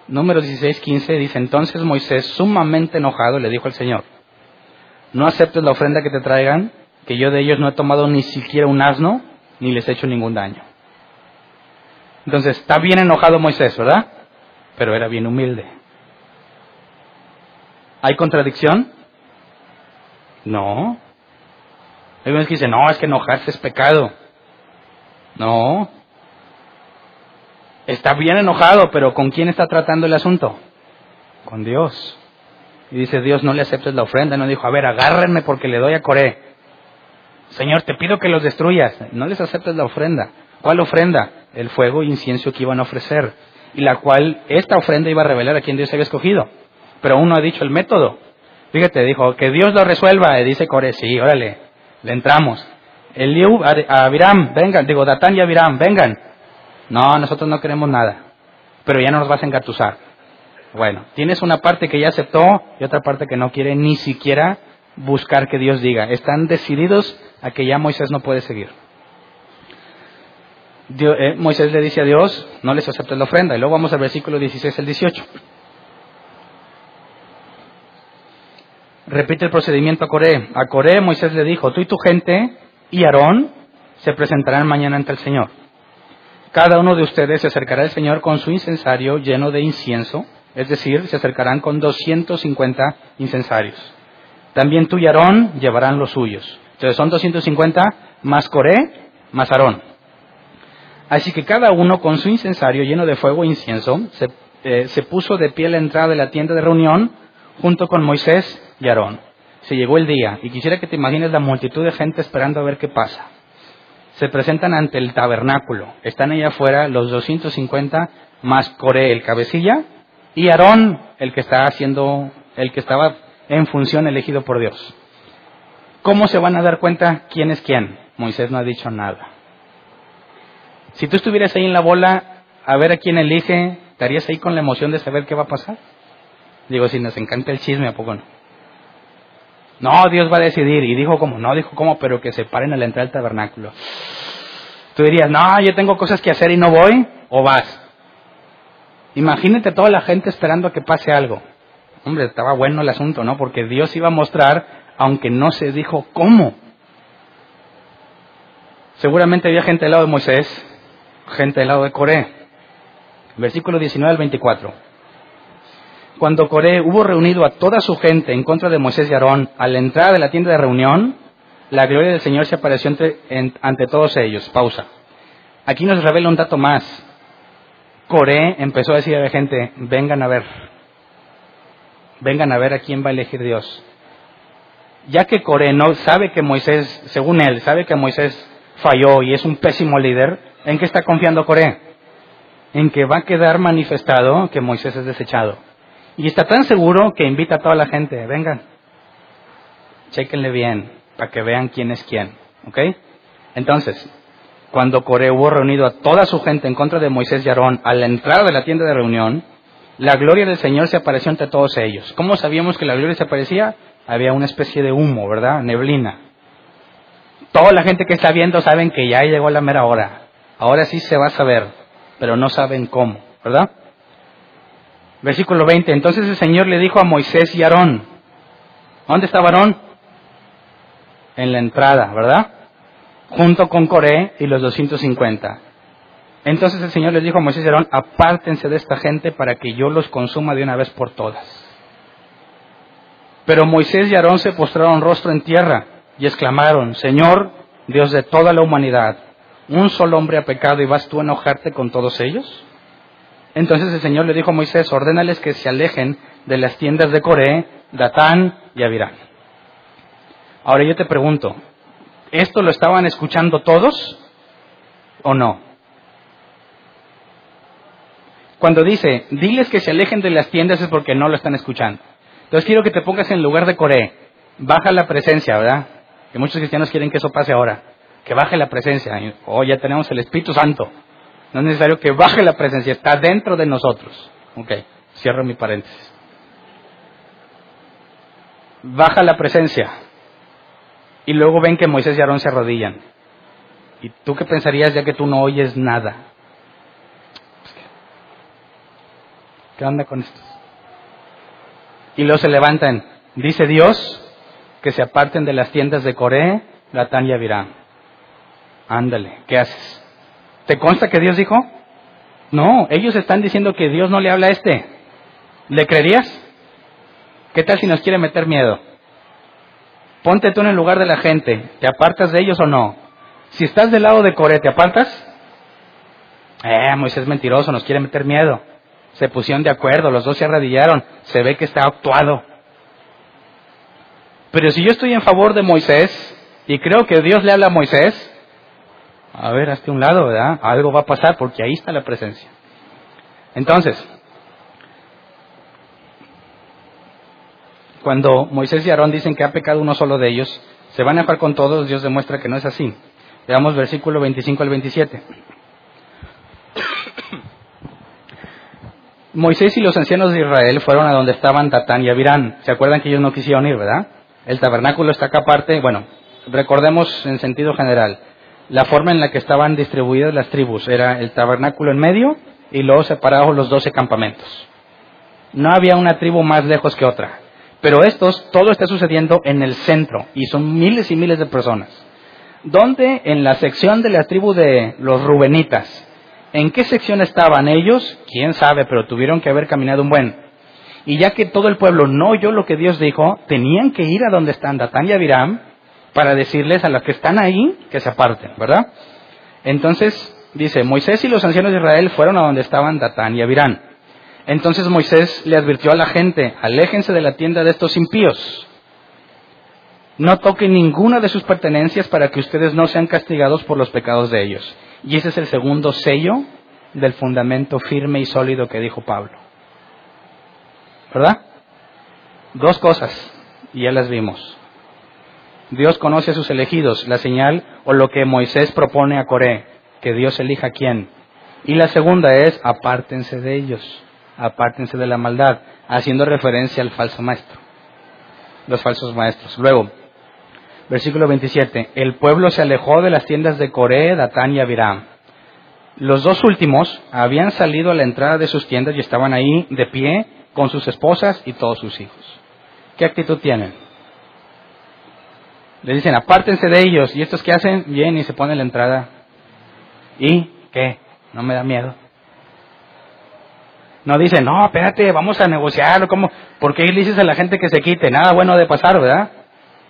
Números 16, 15 dice, entonces Moisés, sumamente enojado, le dijo al Señor, no aceptes la ofrenda que te traigan, que yo de ellos no he tomado ni siquiera un asno, ni les he hecho ningún daño. Entonces, está bien enojado Moisés, ¿verdad? Pero era bien humilde. ¿Hay contradicción? No. Hay unos que dicen, no, es que enojarse es pecado. No. Está bien enojado, pero ¿con quién está tratando el asunto? Con Dios. Y dice, Dios, no le aceptes la ofrenda. No dijo, a ver, agárrenme porque le doy a Coré. Señor, te pido que los destruyas. No les aceptes la ofrenda. ¿Cuál ofrenda? El fuego e incienso que iban a ofrecer. Y la cual, esta ofrenda iba a revelar a quien Dios había escogido. Pero uno ha dicho el método. Fíjate, dijo, que Dios lo resuelva. Y dice Coré, sí, órale, le entramos. Eliú, Abiram, vengan. Digo, Datán y Abiram, vengan. No, nosotros no queremos nada. Pero ya no nos vas a engatusar. Bueno, tienes una parte que ya aceptó y otra parte que no quiere ni siquiera buscar que Dios diga. Están decididos a que ya Moisés no puede seguir. Eh, Moisés le dice a Dios, no les aceptes la ofrenda. Y luego vamos al versículo 16 al 18. Repite el procedimiento a Coré. A Coré Moisés le dijo, tú y tu gente y Aarón se presentarán mañana ante el Señor. Cada uno de ustedes se acercará al Señor con su incensario lleno de incienso, es decir, se acercarán con 250 incensarios. También tú y Aarón llevarán los suyos. Entonces son 250 más Coré más Aarón. Así que cada uno con su incensario lleno de fuego e incienso se, eh, se puso de pie a la entrada de la tienda de reunión junto con Moisés y Aarón. Se llegó el día y quisiera que te imagines la multitud de gente esperando a ver qué pasa. Se presentan ante el tabernáculo. Están allá afuera los 250 más Coré, el cabecilla, y Aarón, el que está haciendo, el que estaba en función elegido por Dios. ¿Cómo se van a dar cuenta quién es quién? Moisés no ha dicho nada. Si tú estuvieras ahí en la bola a ver a quién elige, ¿estarías ahí con la emoción de saber qué va a pasar? Digo, si nos encanta el chisme, ¿a poco no? No, Dios va a decidir. Y dijo cómo, no dijo cómo, pero que se paren a la entrada del tabernáculo. Tú dirías, no, yo tengo cosas que hacer y no voy, o vas. Imagínate toda la gente esperando a que pase algo. Hombre, estaba bueno el asunto, ¿no? Porque Dios iba a mostrar, aunque no se dijo cómo. Seguramente había gente del lado de Moisés, gente del lado de Coré. Versículo 19 al 24. Cuando Coré hubo reunido a toda su gente en contra de Moisés y Aarón a la entrada de la tienda de reunión, la gloria del Señor se apareció ante todos ellos. Pausa. Aquí nos revela un dato más. Coré empezó a decir a la gente, vengan a ver, vengan a ver a quién va a elegir Dios. Ya que Coré no sabe que Moisés, según él, sabe que Moisés falló y es un pésimo líder, ¿en qué está confiando Coré? En que va a quedar manifestado que Moisés es desechado. Y está tan seguro que invita a toda la gente, vengan, chequenle bien, para que vean quién es quién. ¿Ok? Entonces, cuando Coré hubo reunido a toda su gente en contra de Moisés y Aarón a la entrada de la tienda de reunión, la gloria del Señor se apareció ante todos ellos. ¿Cómo sabíamos que la gloria se aparecía? Había una especie de humo, ¿verdad? Neblina. Toda la gente que está viendo saben que ya llegó la mera hora. Ahora sí se va a saber, pero no saben cómo, ¿verdad? Versículo 20. Entonces el Señor le dijo a Moisés y Aarón, ¿dónde estaba Aarón? En la entrada, ¿verdad? Junto con Coré y los 250. Entonces el Señor les dijo a Moisés y Aarón, apártense de esta gente para que yo los consuma de una vez por todas. Pero Moisés y Aarón se postraron rostro en tierra y exclamaron, Señor, Dios de toda la humanidad, ¿un solo hombre ha pecado y vas tú a enojarte con todos ellos? Entonces el Señor le dijo a Moisés, ordénales que se alejen de las tiendas de Coré, Datán y Abirán. Ahora yo te pregunto, ¿esto lo estaban escuchando todos o no? Cuando dice, diles que se alejen de las tiendas es porque no lo están escuchando. Entonces quiero que te pongas en lugar de Coré. Baja la presencia, ¿verdad? Que muchos cristianos quieren que eso pase ahora. Que baje la presencia. Oh, ya tenemos el Espíritu Santo. No es necesario que baje la presencia, está dentro de nosotros. Ok, cierro mi paréntesis. Baja la presencia. Y luego ven que Moisés y Aarón se arrodillan. ¿Y tú qué pensarías ya que tú no oyes nada? ¿Qué onda con esto? Y luego se levantan. Dice Dios que se aparten de las tiendas de Coré, Latán y Avirán. Ándale, ¿qué haces? ¿Te consta que Dios dijo? No, ellos están diciendo que Dios no le habla a este. ¿Le creerías? ¿Qué tal si nos quiere meter miedo? Ponte tú en el lugar de la gente. ¿Te apartas de ellos o no? Si estás del lado de Coré, ¿te apartas? Eh, Moisés mentiroso, nos quiere meter miedo. Se pusieron de acuerdo, los dos se arrodillaron. Se ve que está actuado. Pero si yo estoy en favor de Moisés y creo que Dios le habla a Moisés, a ver, hazte un lado, ¿verdad? Algo va a pasar porque ahí está la presencia. Entonces, cuando Moisés y Aarón dicen que ha pecado uno solo de ellos, se van a enojar con todos, Dios demuestra que no es así. Veamos versículo 25 al 27. Moisés y los ancianos de Israel fueron a donde estaban Datán y Abirán. ¿Se acuerdan que ellos no quisieron ir, verdad? El tabernáculo está acá aparte. Bueno, recordemos en sentido general la forma en la que estaban distribuidas las tribus. Era el tabernáculo en medio y luego separados los doce campamentos. No había una tribu más lejos que otra. Pero estos, todo está sucediendo en el centro y son miles y miles de personas. ¿Dónde? En la sección de la tribu de los Rubenitas. ¿En qué sección estaban ellos? Quién sabe, pero tuvieron que haber caminado un buen. Y ya que todo el pueblo no oyó lo que Dios dijo, tenían que ir a donde están Datán y Abiram para decirles a los que están ahí que se aparten, ¿verdad? Entonces dice, Moisés y los ancianos de Israel fueron a donde estaban Datán y Abiram. Entonces Moisés le advirtió a la gente, aléjense de la tienda de estos impíos. No toquen ninguna de sus pertenencias para que ustedes no sean castigados por los pecados de ellos. Y ese es el segundo sello del fundamento firme y sólido que dijo Pablo. ¿Verdad? Dos cosas, y ya las vimos. Dios conoce a sus elegidos, la señal o lo que Moisés propone a Coré, que Dios elija a quién. Y la segunda es, apártense de ellos, apártense de la maldad, haciendo referencia al falso maestro, los falsos maestros. Luego, versículo 27, el pueblo se alejó de las tiendas de Coré, Datán y Abiram. Los dos últimos habían salido a la entrada de sus tiendas y estaban ahí de pie con sus esposas y todos sus hijos. ¿Qué actitud tienen? Le dicen, apártense de ellos. ¿Y estos qué hacen? Vienen y se ponen la entrada. ¿Y qué? No me da miedo. No dicen, no, espérate, vamos a negociar. ¿Cómo? ¿Por qué le dices a la gente que se quite? Nada bueno de pasar, ¿verdad?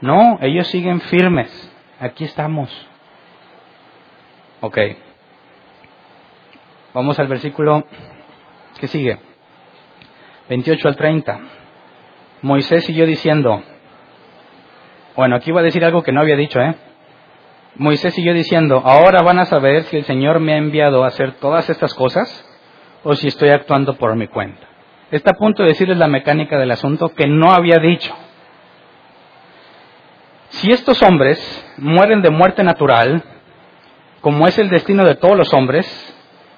No, ellos siguen firmes. Aquí estamos. Ok. Vamos al versículo que sigue. 28 al 30. Moisés siguió diciendo, bueno, aquí voy a decir algo que no había dicho, ¿eh? Moisés siguió diciendo, ahora van a saber si el Señor me ha enviado a hacer todas estas cosas o si estoy actuando por mi cuenta. Está a punto de decirles la mecánica del asunto que no había dicho. Si estos hombres mueren de muerte natural, como es el destino de todos los hombres,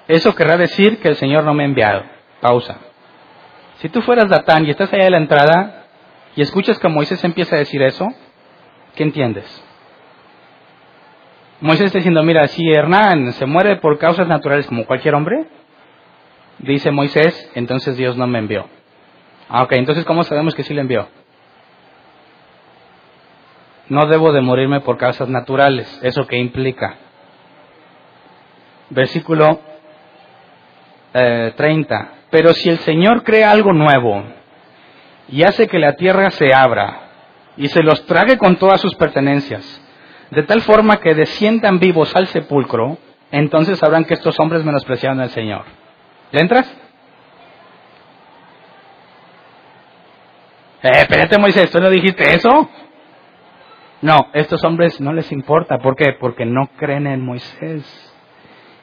eso querrá decir que el Señor no me ha enviado. Pausa. Si tú fueras Datán y estás allá de la entrada y escuchas que Moisés empieza a decir eso, ¿Qué entiendes? Moisés está diciendo, mira, si Hernán se muere por causas naturales como cualquier hombre, dice Moisés, entonces Dios no me envió. Ah, ok, entonces ¿cómo sabemos que sí le envió? No debo de morirme por causas naturales. ¿Eso qué implica? Versículo 30. Eh, Pero si el Señor crea algo nuevo y hace que la tierra se abra y se los trague con todas sus pertenencias, de tal forma que desciendan vivos al sepulcro, entonces sabrán que estos hombres menospreciaron al Señor. ¿Le entras? Eh, espérate Moisés, ¿tú no dijiste eso? No, estos hombres no les importa. ¿Por qué? Porque no creen en Moisés.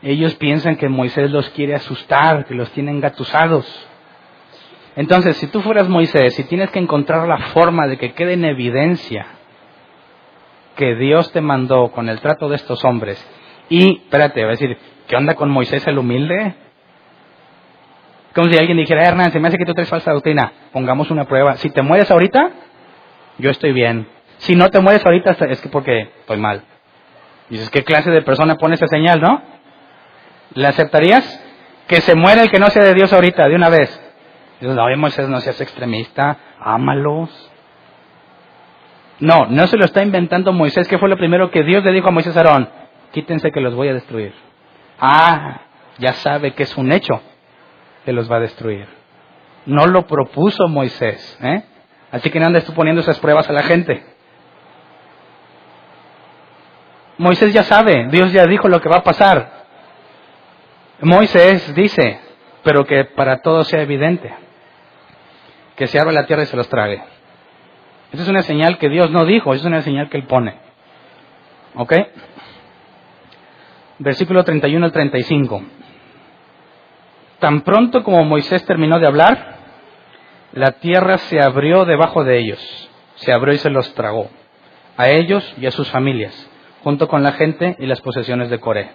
Ellos piensan que Moisés los quiere asustar, que los tiene engatusados. Entonces, si tú fueras Moisés y tienes que encontrar la forma de que quede en evidencia que Dios te mandó con el trato de estos hombres, y, espérate, va a decir, ¿qué onda con Moisés el humilde? Como si alguien dijera, Hernán, se me hace que tú traes falsa doctrina. Pongamos una prueba. Si te mueres ahorita, yo estoy bien. Si no te mueres ahorita, es que porque estoy mal. Dices, ¿qué clase de persona pone esa señal, no? ¿Le aceptarías? Que se muera el que no sea de Dios ahorita, de una vez. Dices, no, Moisés, no seas extremista, ámalos. No, no se lo está inventando Moisés, que fue lo primero que Dios le dijo a Moisés Aarón, quítense que los voy a destruir. Ah, ya sabe que es un hecho que los va a destruir. No lo propuso Moisés, ¿eh? Así que no andes tú poniendo esas pruebas a la gente. Moisés ya sabe, Dios ya dijo lo que va a pasar. Moisés dice, pero que para todos sea evidente, que se abra la tierra y se los trague. Esa es una señal que Dios no dijo, es una señal que Él pone. ¿Ok? Versículo 31 al 35. Tan pronto como Moisés terminó de hablar, la tierra se abrió debajo de ellos, se abrió y se los tragó, a ellos y a sus familias, junto con la gente y las posesiones de Coré.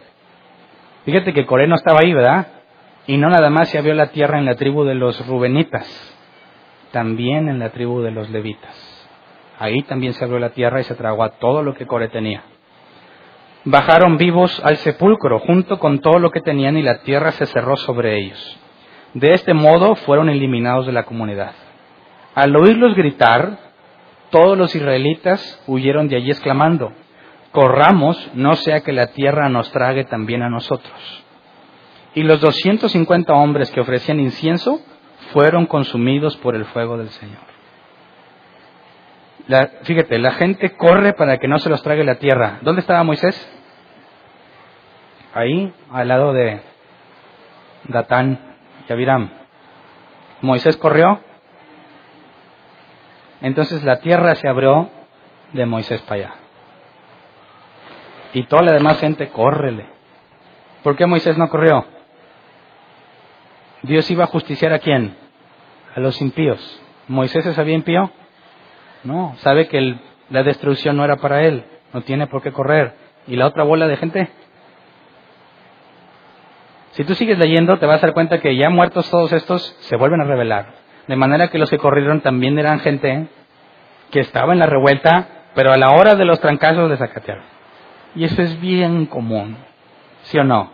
Fíjate que Coré no estaba ahí, ¿verdad? Y no nada más se abrió la tierra en la tribu de los Rubenitas, también en la tribu de los Levitas. Ahí también se abrió la tierra y se tragó a todo lo que Coré tenía. Bajaron vivos al sepulcro junto con todo lo que tenían y la tierra se cerró sobre ellos. De este modo fueron eliminados de la comunidad. Al oírlos gritar, todos los israelitas huyeron de allí exclamando, corramos, no sea que la tierra nos trague también a nosotros. Y los 250 hombres que ofrecían incienso fueron consumidos por el fuego del Señor. fíjate, la gente corre para que no se los trague la tierra. ¿Dónde estaba Moisés? Ahí, al lado de Datán y Abiram. Moisés corrió. Entonces la tierra se abrió de Moisés para allá. Y toda la demás gente, córrele. ¿Por qué Moisés no corrió? Dios iba a justiciar a quién? A los impíos. ¿Moisés se sabía impío? No, sabe que la destrucción no era para él, no tiene por qué correr. ¿Y la otra bola de gente? Si tú sigues leyendo, te vas a dar cuenta que ya muertos todos estos se vuelven a rebelar. De manera que los que corrieron también eran gente que estaba en la revuelta, pero a la hora de los trancazos de sacatearon. Y eso es bien común, ¿sí o no?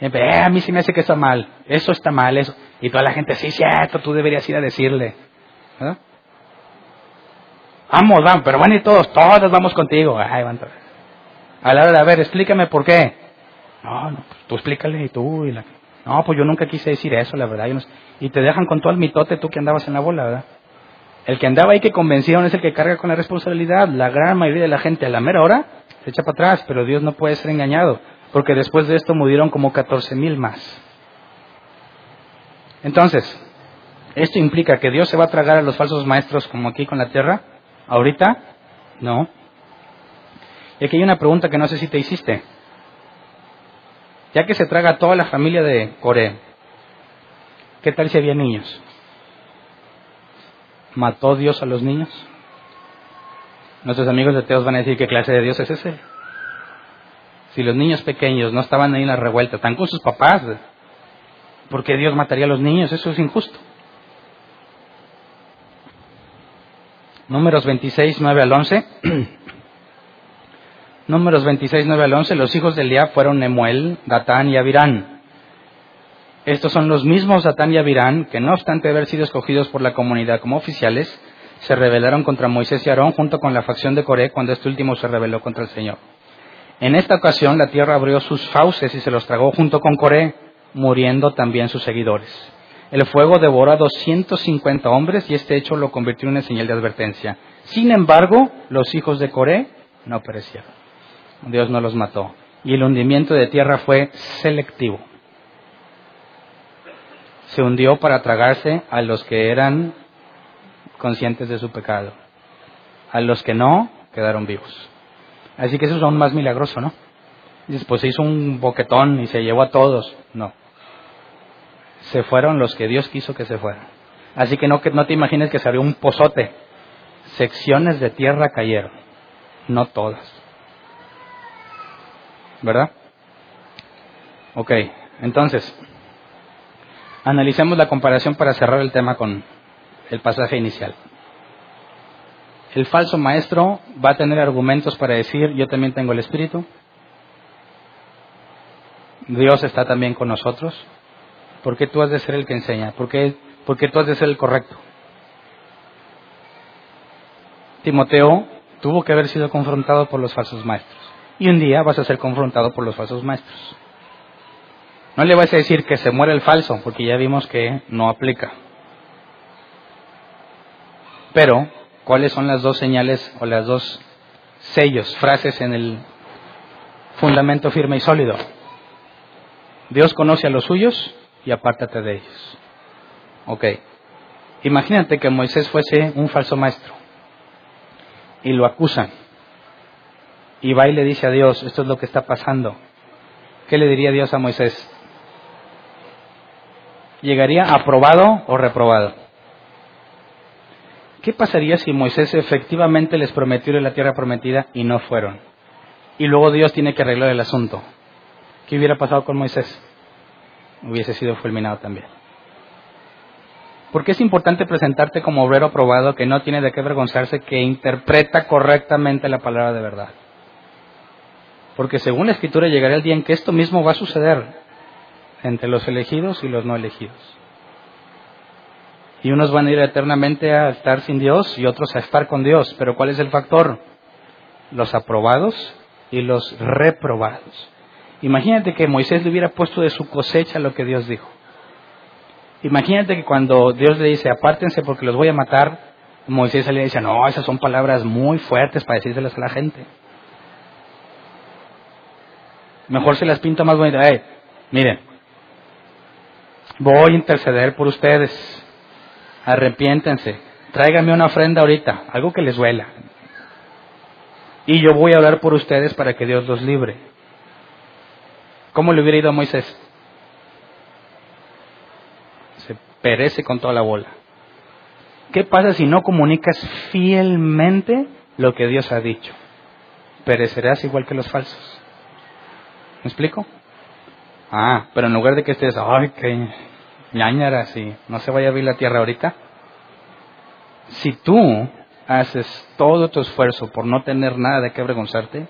Eh, a mí sí me hace que está mal, eso está mal, eso. Y toda la gente, sí, cierto, tú deberías ir a decirle. Vamos, vamos, pero van y todos, todos vamos contigo. Ay, van a la hora de, a ver, explícame por qué. No, no, pues tú explícale y tú. Y la... No, pues yo nunca quise decir eso, la verdad. Y te dejan con todo el mitote tú que andabas en la bola, ¿verdad? El que andaba ahí que convencieron es el que carga con la responsabilidad. La gran mayoría de la gente a la mera hora se echa para atrás, pero Dios no puede ser engañado, porque después de esto murieron como 14 mil más. Entonces, ¿esto implica que Dios se va a tragar a los falsos maestros como aquí con la tierra? ¿Ahorita? No. Y aquí hay una pregunta que no sé si te hiciste ya que se traga toda la familia de Coré, ¿qué tal si había niños? ¿Mató Dios a los niños? Nuestros amigos de Teos van a decir qué clase de Dios es ese. Si los niños pequeños no estaban ahí en la revuelta, están con sus papás, ¿por qué Dios mataría a los niños? Eso es injusto. Números 26, 9 al 11. [clears throat] Números 26, 9 al 11, los hijos de Eliab fueron Nemuel, Datán y Abirán. Estos son los mismos Datán y Abirán que, no obstante haber sido escogidos por la comunidad como oficiales, se rebelaron contra Moisés y Aarón junto con la facción de Coré cuando este último se rebeló contra el Señor. En esta ocasión la tierra abrió sus fauces y se los tragó junto con Coré, muriendo también sus seguidores. El fuego devoró a 250 hombres y este hecho lo convirtió en una señal de advertencia. Sin embargo, los hijos de Coré no perecieron. Dios no los mató. Y el hundimiento de tierra fue selectivo. Se hundió para tragarse a los que eran conscientes de su pecado. A los que no, quedaron vivos. Así que eso es aún más milagroso, ¿no? Después se hizo un boquetón y se llevó a todos. No. Se fueron los que Dios quiso que se fueran. Así que no, que no te imagines que se un pozote. Secciones de tierra cayeron. No todas. ¿verdad? Ok, entonces, Analicemos la comparación para cerrar el tema con el pasaje inicial. El falso maestro va a tener argumentos para decir, yo también tengo el Espíritu, Dios está también con nosotros, ¿por qué tú has de ser el que enseña? ¿Por qué, tú has de ser el correcto? Timoteo tuvo que haber sido confrontado por los falsos maestros. Y un día vas a ser confrontado por los falsos maestros. No le vas a decir que se muere el falso, porque ya vimos que no aplica. Pero, ¿cuáles son las dos señales o las dos sellos, frases en el fundamento firme y sólido? Dios conoce a los suyos y apártate de ellos. Ok. Imagínate que Moisés fuese un falso maestro y lo acusan. Y va y le dice a Dios, esto es lo que está pasando. ¿Qué le diría Dios a Moisés? ¿Llegaría aprobado o reprobado? ¿Qué pasaría si Moisés efectivamente les prometió la tierra prometida y no fueron? Y luego Dios tiene que arreglar el asunto. ¿Qué hubiera pasado con Moisés? Hubiese sido fulminado también. Porque es importante presentarte como obrero aprobado que no tiene de qué avergonzarse, que interpreta correctamente la palabra de verdad. Porque según la Escritura llegará el día en que esto mismo va a suceder entre los elegidos y los no elegidos. Y unos van a ir eternamente a estar sin Dios y otros a estar con Dios. Pero ¿cuál es el factor? Los aprobados y los reprobados. Imagínate que Moisés le hubiera puesto de su cosecha lo que Dios dijo. Imagínate que cuando Dios le dice, apártense porque los voy a matar, Moisés le dice, no, esas son palabras muy fuertes para decírselas a la gente. Mejor se las pinta más bonita. Hey, miren, voy a interceder por ustedes arrepiéntense, tráiganme una ofrenda ahorita, algo que les duela. Y yo voy a hablar por ustedes para que Dios los libre. ¿Cómo le hubiera ido a Moisés? Se perece con toda la bola. ¿Qué pasa si no comunicas fielmente lo que Dios ha dicho? Perecerás igual que los falsos. ¿Me explico? Ah, pero en lugar de que estés, ay, que si no se vaya a abrir la tierra ahorita. Si tú haces todo tu esfuerzo por no tener nada de qué avergonzarte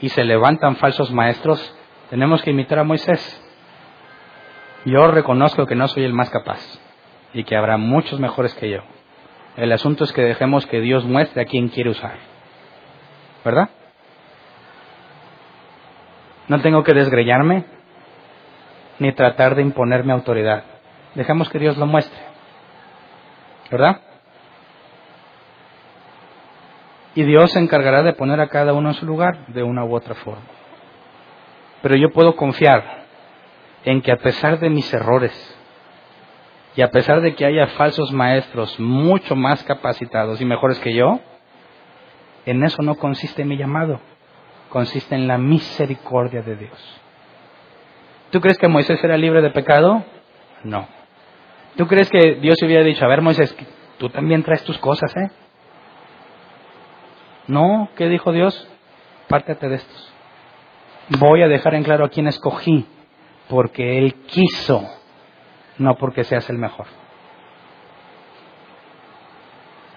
y se levantan falsos maestros, tenemos que imitar a Moisés. Yo reconozco que no soy el más capaz y que habrá muchos mejores que yo. El asunto es que dejemos que Dios muestre a quién quiere usar. ¿Verdad? No tengo que desgrellarme, ni tratar de imponerme autoridad. Dejemos que Dios lo muestre. ¿Verdad? Y Dios se encargará de poner a cada uno en su lugar de una u otra forma. Pero yo puedo confiar en que a pesar de mis errores y a pesar de que haya falsos maestros mucho más capacitados y mejores que yo, en eso no consiste mi llamado, consiste en la misericordia de Dios. ¿Tú crees que Moisés era libre de pecado? No. ¿Tú crees que Dios hubiera dicho, a ver Moisés, tú también traes tus cosas, eh? No, ¿qué dijo Dios? Pártate de estos. Voy a dejar en claro a quién escogí, porque Él quiso, no porque seas el mejor.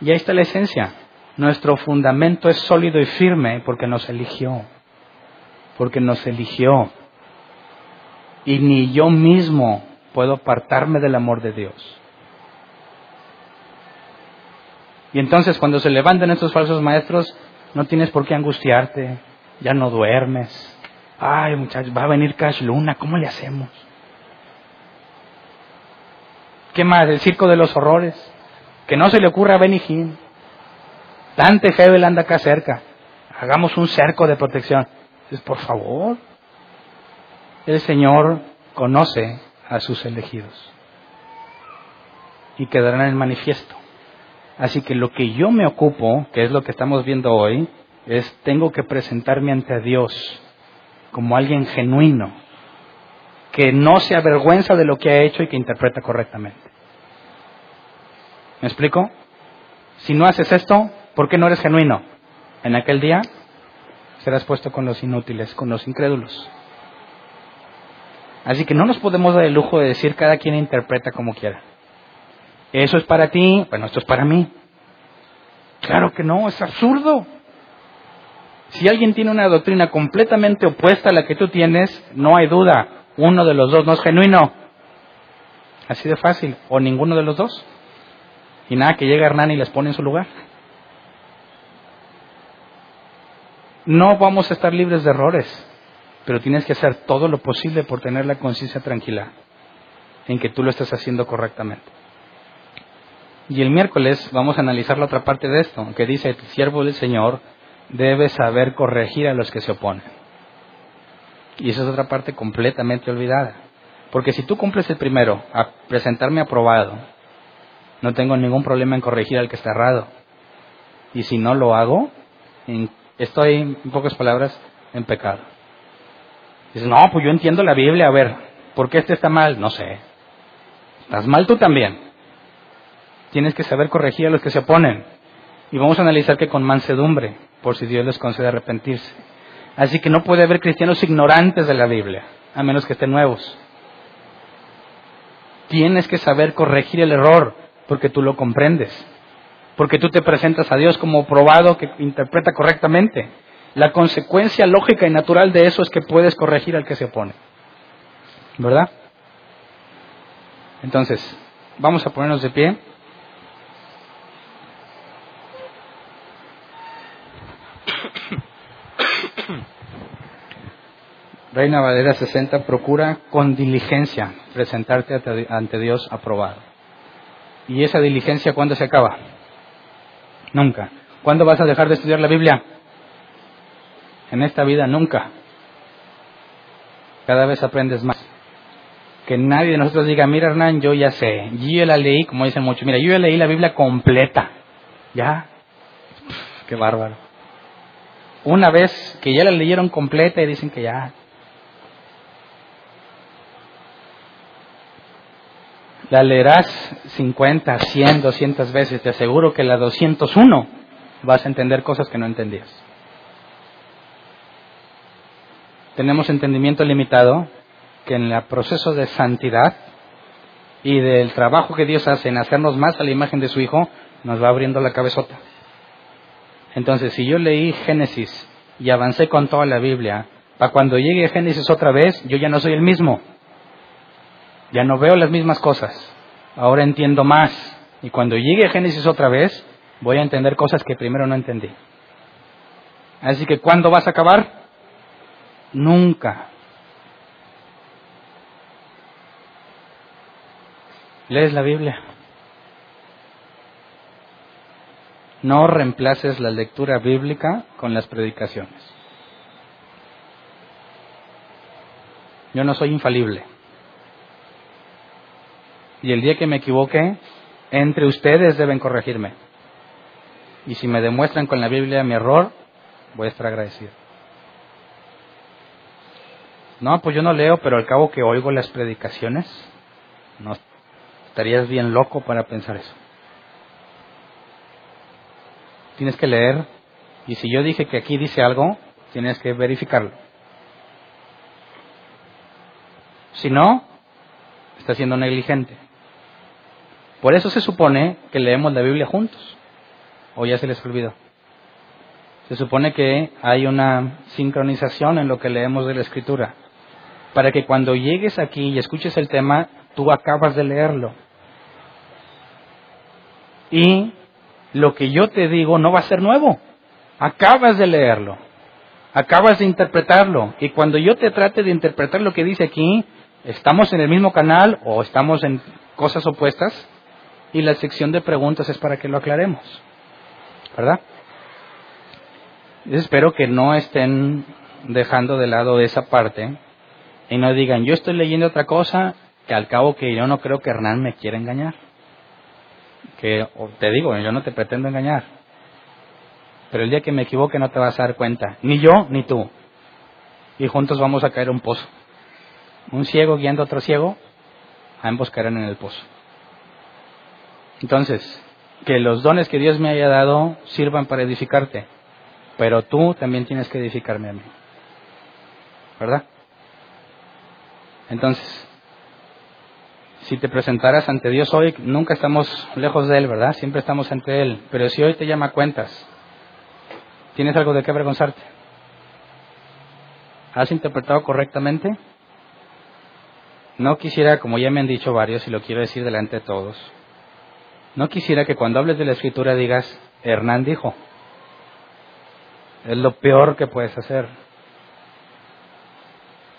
Y ahí está la esencia. Nuestro fundamento es sólido y firme porque nos eligió. Porque nos eligió y ni yo mismo puedo apartarme del amor de Dios. Y entonces cuando se levantan estos falsos maestros, no tienes por qué angustiarte, ya no duermes. Ay, muchachos, va a venir Cash Luna, ¿cómo le hacemos? ¿Qué más? El circo de los horrores. Que no se le ocurra a Benny Hinn. Dante Hebel anda acá cerca. Hagamos un cerco de protección. Por favor, el Señor conoce a sus elegidos y quedarán en manifiesto. Así que lo que yo me ocupo, que es lo que estamos viendo hoy, es tengo que presentarme ante Dios como alguien genuino, que no se avergüenza de lo que ha hecho y que interpreta correctamente. ¿Me explico? Si no haces esto, ¿por qué no eres genuino? En aquel día serás puesto con los inútiles, con los incrédulos. Así que no nos podemos dar el lujo de decir cada quien interpreta como quiera. Eso es para ti, bueno, esto es para mí. Claro que no, es absurdo. Si alguien tiene una doctrina completamente opuesta a la que tú tienes, no hay duda, uno de los dos no es genuino. Así de fácil, o ninguno de los dos. Y nada, que llega Hernán y les pone en su lugar. No vamos a estar libres de errores, pero tienes que hacer todo lo posible por tener la conciencia tranquila en que tú lo estás haciendo correctamente. Y el miércoles vamos a analizar la otra parte de esto, que dice, el siervo del Señor debe saber corregir a los que se oponen. Y esa es otra parte completamente olvidada. Porque si tú cumples el primero, a presentarme aprobado, no tengo ningún problema en corregir al que está errado. Y si no lo hago, estoy, en pocas palabras, en pecado. Dices, no, pues yo entiendo la Biblia, a ver, ¿por qué este está mal? No sé. Estás mal tú también. Tienes que saber corregir a los que se oponen. Y vamos a analizar que con mansedumbre, por si Dios les concede arrepentirse. Así que no puede haber cristianos ignorantes de la Biblia, a menos que estén nuevos. Tienes que saber corregir el error porque tú lo comprendes, porque tú te presentas a Dios como probado que interpreta correctamente. La consecuencia lógica y natural de eso es que puedes corregir al que se opone. ¿Verdad? Entonces, vamos a ponernos de pie. Reina Valera 60 procura con diligencia presentarte ante Dios aprobado. ¿Y esa diligencia cuándo se acaba? Nunca. ¿Cuándo vas a dejar de estudiar la Biblia? En esta vida nunca. Cada vez aprendes más. Que nadie de nosotros diga, mira Hernán, yo ya sé, yo la leí, como dicen muchos, mira, yo ya leí la Biblia completa. ¿Ya? qué bárbaro. Una vez que ya la leyeron completa y dicen que ya, La leerás 50, 100, 200 veces. Te aseguro que la 201 vas a entender cosas que no entendías. Tenemos entendimiento limitado que en el proceso de santidad y del trabajo que Dios hace en hacernos más a la imagen de su Hijo, nos va abriendo la cabezota. Entonces, si yo leí Génesis y avancé con toda la Biblia, para cuando llegue Génesis otra vez, yo ya no soy el mismo. Ya no veo las mismas cosas. Ahora entiendo más. Y cuando llegue a Génesis otra vez, voy a entender cosas que primero no entendí. Así que ¿cuándo vas a acabar? Nunca. ¿Lees la Biblia? No reemplaces la lectura bíblica con las predicaciones. Yo no soy infalible. Y el día que me equivoque, entre ustedes deben corregirme. Y si me demuestran con la Biblia mi error, voy a estar agradecido. No, pues yo no leo, pero al cabo que oigo las predicaciones, no estarías bien loco para pensar eso. Tienes que leer y si yo dije que aquí dice algo, tienes que verificarlo. Si no, está siendo negligente. Por eso se supone que leemos la Biblia juntos. ¿O ya se les olvidó? Se supone que hay una sincronización en lo que leemos de la Escritura. Para que cuando llegues aquí y escuches el tema, tú acabas de leerlo. Y lo que yo te digo no va a ser nuevo. Acabas de leerlo. Acabas de interpretarlo. Y cuando yo te trate de interpretar lo que dice aquí, estamos en el mismo canal o estamos en cosas opuestas, y la sección de preguntas es para que lo aclaremos. ¿Verdad? espero que no estén dejando de lado esa parte y no digan, yo estoy leyendo otra cosa que al cabo que yo no creo que Hernán me quiera engañar. Que te digo, yo no te pretendo engañar. Pero el día que me equivoque no te vas a dar cuenta, ni yo ni tú. Y juntos vamos a caer un pozo. Un ciego guiando a otro ciego, ambos caerán en el pozo. Entonces, que los dones que Dios me haya dado sirvan para edificarte, pero tú también tienes que edificarme a mí. ¿Verdad? Entonces, si te presentaras ante Dios hoy, nunca estamos lejos de Él, ¿verdad? Siempre estamos ante Él. Pero si hoy te llama a cuentas, ¿tienes algo de qué avergonzarte? ¿Has interpretado correctamente? No quisiera, como ya me han dicho varios, y lo quiero decir delante de todos, no quisiera que cuando hables de la escritura digas, Hernán dijo. Es lo peor que puedes hacer.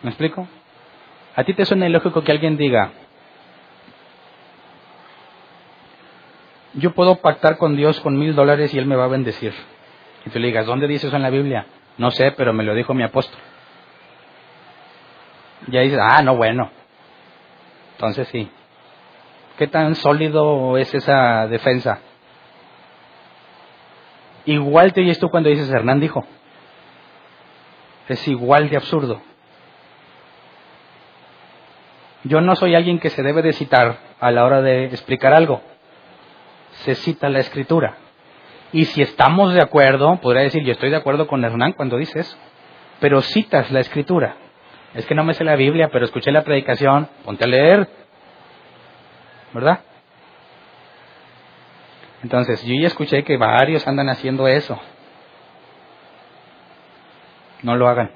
¿Me explico? ¿A ti te suena ilógico que alguien diga, yo puedo pactar con Dios con mil dólares y Él me va a bendecir? Y tú le digas, ¿dónde dice eso en la Biblia? No sé, pero me lo dijo mi apóstol. Y ahí dices, ah, no, bueno. Entonces sí. ¿Qué tan sólido es esa defensa? Igual te oyes tú cuando dices Hernán dijo. Es igual de absurdo. Yo no soy alguien que se debe de citar a la hora de explicar algo. Se cita la escritura. Y si estamos de acuerdo, podría decir, yo estoy de acuerdo con Hernán cuando dice eso. Pero citas la escritura. Es que no me sé la Biblia, pero escuché la predicación, ponte a leer. ¿Verdad? Entonces, yo ya escuché que varios andan haciendo eso. No lo hagan.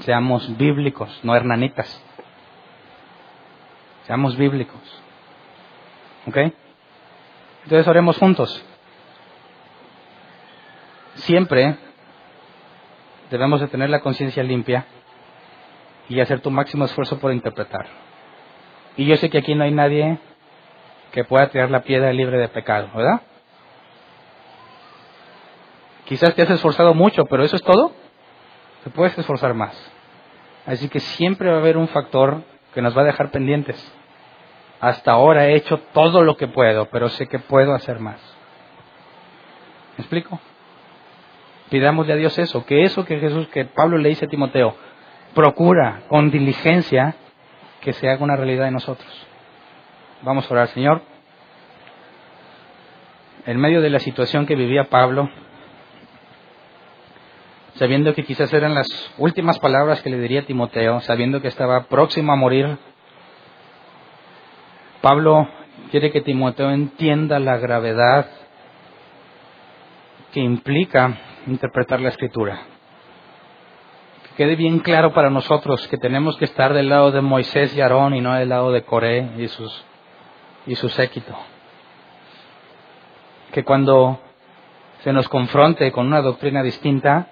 Seamos bíblicos, no hernanitas. Seamos bíblicos. ¿Ok? Entonces oremos juntos. Siempre debemos de tener la conciencia limpia y hacer tu máximo esfuerzo por interpretar. Y yo sé que aquí no hay nadie que pueda tirar la piedra libre de pecado, ¿verdad? Quizás te has esforzado mucho, pero eso es todo. Te puedes esforzar más. Así que siempre va a haber un factor que nos va a dejar pendientes. Hasta ahora he hecho todo lo que puedo, pero sé que puedo hacer más. ¿Me explico? Pidámosle a Dios eso, que eso que Jesús, que Pablo le dice a Timoteo, procura con diligencia que se haga una realidad en nosotros. Vamos a orar, Señor. En medio de la situación que vivía Pablo, sabiendo que quizás eran las últimas palabras que le diría a Timoteo, sabiendo que estaba próximo a morir, Pablo quiere que Timoteo entienda la gravedad que implica interpretar la escritura. Que quede bien claro para nosotros que tenemos que estar del lado de Moisés y Aarón y no del lado de Coré y sus y su séquito. Que cuando se nos confronte con una doctrina distinta,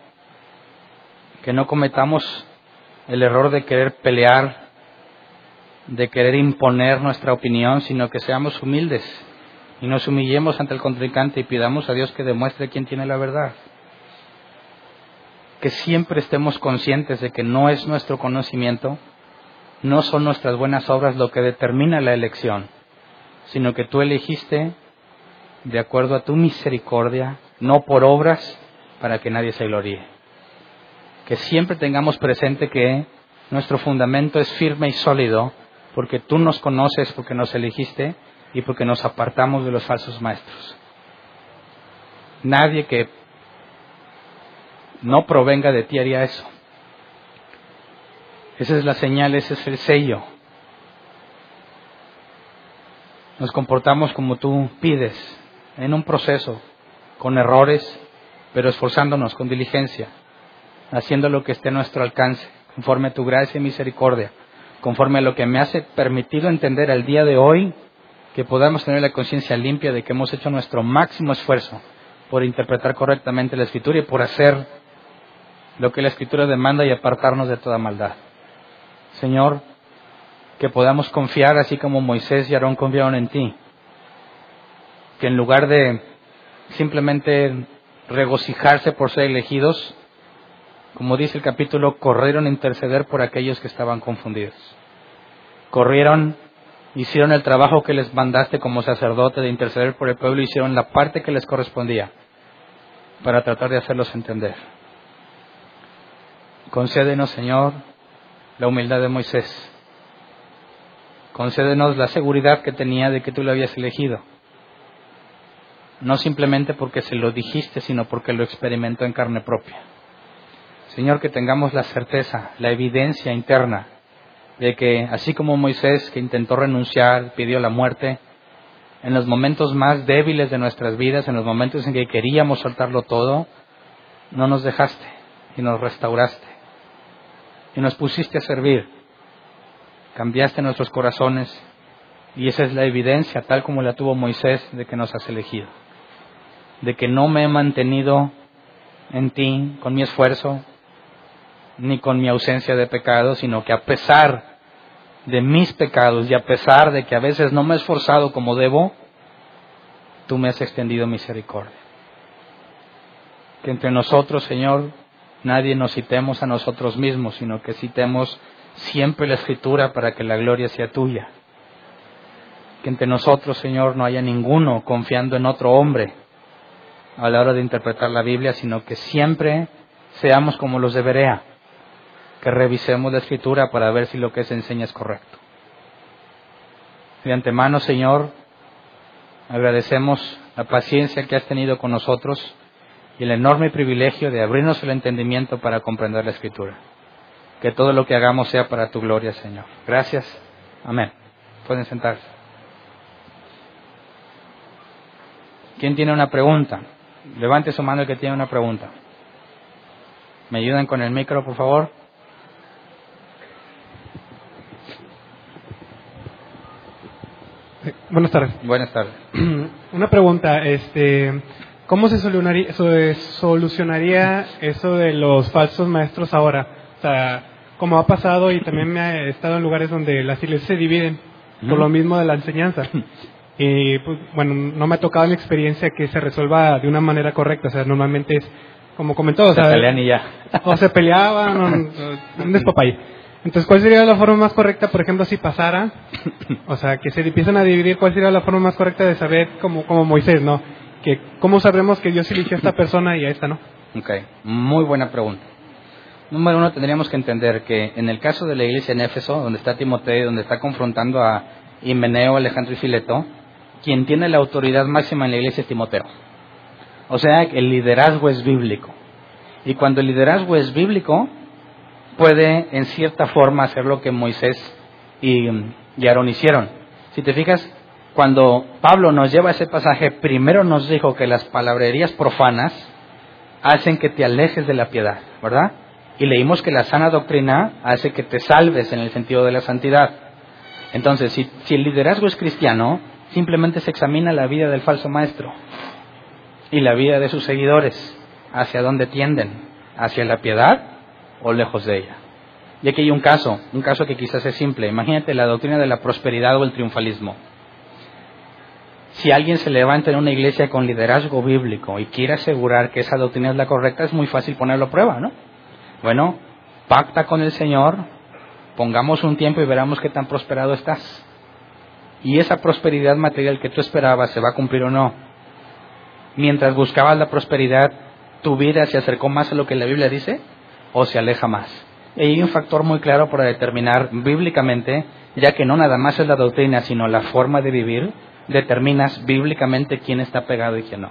que no cometamos el error de querer pelear, de querer imponer nuestra opinión, sino que seamos humildes y nos humillemos ante el contrincante y pidamos a Dios que demuestre quién tiene la verdad. Que siempre estemos conscientes de que no es nuestro conocimiento, no son nuestras buenas obras lo que determina la elección, sino que tú elegiste de acuerdo a tu misericordia, no por obras, para que nadie se gloríe. Que siempre tengamos presente que nuestro fundamento es firme y sólido, porque tú nos conoces, porque nos elegiste y porque nos apartamos de los falsos maestros. Nadie que no provenga de ti haría eso. Esa es la señal, ese es el sello nos comportamos como tú pides, en un proceso, con errores, pero esforzándonos con diligencia, haciendo lo que esté a nuestro alcance, conforme a tu gracia y misericordia, conforme a lo que me hace permitido entender al día de hoy, que podamos tener la conciencia limpia de que hemos hecho nuestro máximo esfuerzo por interpretar correctamente la escritura y por hacer lo que la escritura demanda y apartarnos de toda maldad. Señor, que podamos confiar así como Moisés y Aarón confiaron en ti. Que en lugar de simplemente regocijarse por ser elegidos, como dice el capítulo, corrieron a interceder por aquellos que estaban confundidos. Corrieron, hicieron el trabajo que les mandaste como sacerdote de interceder por el pueblo, hicieron la parte que les correspondía para tratar de hacerlos entender. Concédenos, Señor, la humildad de Moisés Concédenos la seguridad que tenía de que tú lo habías elegido. No simplemente porque se lo dijiste, sino porque lo experimentó en carne propia. Señor, que tengamos la certeza, la evidencia interna de que así como Moisés que intentó renunciar, pidió la muerte, en los momentos más débiles de nuestras vidas, en los momentos en que queríamos soltarlo todo, no nos dejaste y nos restauraste y nos pusiste a servir. Cambiaste nuestros corazones y esa es la evidencia, tal como la tuvo Moisés, de que nos has elegido. De que no me he mantenido en ti con mi esfuerzo, ni con mi ausencia de pecado, sino que a pesar de mis pecados y a pesar de que a veces no me he esforzado como debo, tú me has extendido misericordia. Que entre nosotros, Señor, nadie nos citemos a nosotros mismos, sino que citemos siempre la Escritura para que la gloria sea tuya. Que entre nosotros, Señor, no haya ninguno confiando en otro hombre a la hora de interpretar la Biblia, sino que siempre seamos como los de Berea que revisemos la escritura para ver si lo que se enseña es correcto. De antemano, Señor, agradecemos la paciencia que has tenido con nosotros y el enorme privilegio de abrirnos el entendimiento para comprender la escritura. Que todo lo que hagamos sea para tu gloria, Señor. Gracias. Amén. Pueden sentarse. ¿Quién tiene una pregunta? Levante su mano el que tiene una pregunta. ¿Me ayudan con el micro, por favor? [laughs] Buenas tardes. Buenas tardes. [clears throat] Una pregunta, este, ¿cómo se solucionaría, solucionaría eso de los falsos maestros ahora? O sea, como ha pasado y también me ha estado en lugares donde las iglesias se dividen por lo mismo de la enseñanza. [laughs] Y pues, bueno, no me ha tocado en experiencia que se resuelva de una manera correcta. O sea, normalmente es, como comentó, o se sea, pelean y ya. o se peleaban, [laughs] o, un despapay. Entonces, ¿cuál sería la forma más correcta, por ejemplo, si pasara? O sea, que se empiezan a dividir, ¿cuál sería la forma más correcta de saber, como, como Moisés, ¿no? Que, ¿Cómo sabremos que Dios eligió a esta persona y a esta no? Ok, muy buena pregunta. Número uno, tendríamos que entender que en el caso de la iglesia en Éfeso, donde está Timoteo, donde está confrontando a Himeneo, Alejandro y Fileto, quien tiene la autoridad máxima en la iglesia es Timoteo. O sea, el liderazgo es bíblico. Y cuando el liderazgo es bíblico, puede en cierta forma hacer lo que Moisés y, Aarón hicieron. Si te fijas, cuando Pablo nos lleva a ese pasaje, primero nos dijo que las palabrerías profanas hacen que te alejes de la piedad, ¿verdad? Y leímos que la sana doctrina hace que te salves en el sentido de la santidad. Entonces, si, si el liderazgo es cristiano, simplemente se examina la vida del falso maestro y la vida de sus seguidores, hacia dónde tienden, hacia la piedad o lejos de ella. Y aquí hay un caso, un caso que quizás es simple. Imagínate la doctrina de la prosperidad o el triunfalismo. Si alguien se levanta en una iglesia con liderazgo bíblico y quiere asegurar que esa doctrina es la correcta, es muy fácil ponerlo a prueba, ¿no? Bueno, pacta con el Señor, pongamos un tiempo y veremos qué tan prosperado estás. Y esa prosperidad material que tú esperabas, ¿se va a cumplir o no? Mientras buscabas la prosperidad, ¿tu vida se acercó más a lo que la Biblia dice? O se aleja más. Y hay un factor muy claro para determinar bíblicamente, ya que no nada más es la doctrina, sino la forma de vivir, determinas bíblicamente quién está pegado y quién no.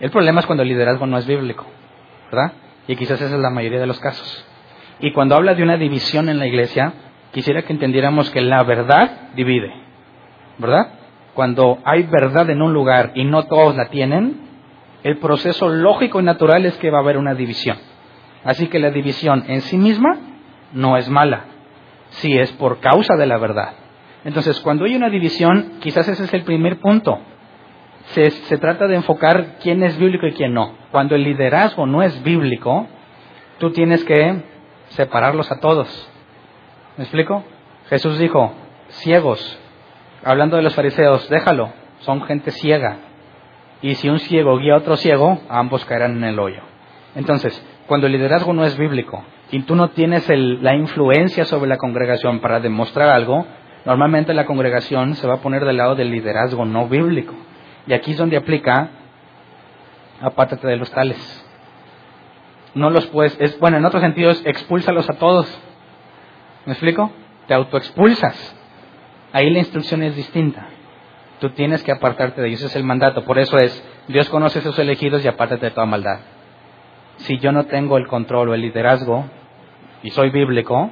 El problema es cuando el liderazgo no es bíblico, ¿verdad? Y quizás esa es la mayoría de los casos. Y cuando habla de una división en la iglesia, quisiera que entendiéramos que la verdad divide, ¿verdad? Cuando hay verdad en un lugar y no todos la tienen, el proceso lógico y natural es que va a haber una división. Así que la división en sí misma no es mala, si es por causa de la verdad. Entonces, cuando hay una división, quizás ese es el primer punto. Se, trata de enfocar quién es bíblico y quién no. Cuando el liderazgo no es bíblico, tú tienes que separarlos a todos. ¿Me explico? Jesús dijo, ciegos, hablando de los fariseos, déjalo, son gente ciega. Y si un ciego guía a otro ciego, ambos caerán en el hoyo. Entonces, cuando el liderazgo no es bíblico y tú no tienes la influencia sobre la congregación para demostrar algo, normalmente la congregación se va a poner del lado del liderazgo no bíblico. Y aquí es donde aplica, apártate de los tales. No los puedes, es, bueno, en otro sentido es expúlsalos a todos. ¿Me explico? Te autoexpulsas. Ahí la instrucción es distinta. Tú tienes que apartarte de ellos, ese es el mandato. Por eso es, Dios conoce a sus elegidos y apártate de toda maldad si yo no tengo el control o el liderazgo y soy bíblico,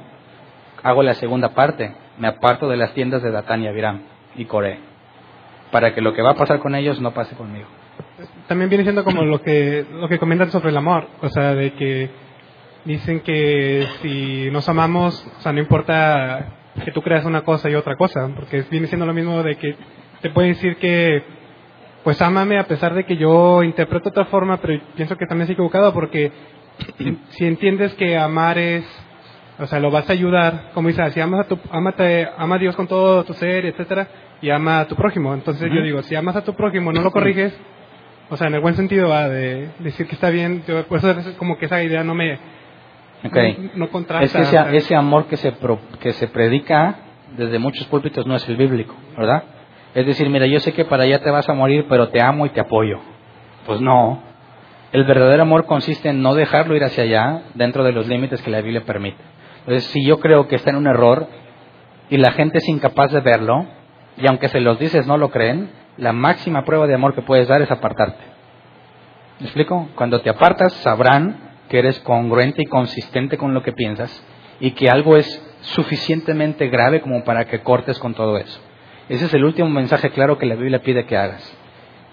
hago la segunda parte, me aparto de las tiendas de Datán y Abiram y Coré, para que lo que va a pasar con ellos no pase conmigo. También viene siendo como lo que, lo que comentan sobre el amor, o sea, de que dicen que si nos amamos, o sea, no importa que tú creas una cosa y otra cosa, porque viene siendo lo mismo de que te pueden decir que, pues ámame a pesar de que yo interpreto de otra forma, pero pienso que también es equivocado porque [clears throat] si entiendes que amar es, o sea, lo vas a ayudar, como dices, si amas a tu, amate, ama a Dios con todo tu ser, etcétera, y ama a tu prójimo. Entonces yo digo, si amas a tu prójimo, no lo [clears throat] corriges, o sea, en el buen sentido va de decir que está bien, por eso es como que esa idea no me, Okay. No, contrasta. Es que ese, ese, amor que se, que se predica desde muchos púlpitos no es el bíblico, ¿verdad? Es decir, mira, yo sé que para allá te vas a morir, pero te amo y te apoyo. Pues no. El verdadero amor consiste en no dejarlo ir hacia allá dentro de los límites que la Biblia permite. Entonces, si yo creo que está en un error y la gente es incapaz de verlo, y aunque se los dices no lo creen, la máxima prueba de amor que puedes dar es apartarte. ¿Me explico? Cuando te apartas, sabrán que eres congruente y consistente con lo que piensas y que algo es suficientemente grave como para que cortes con todo eso. Ese es el último mensaje claro que la Biblia pide que hagas.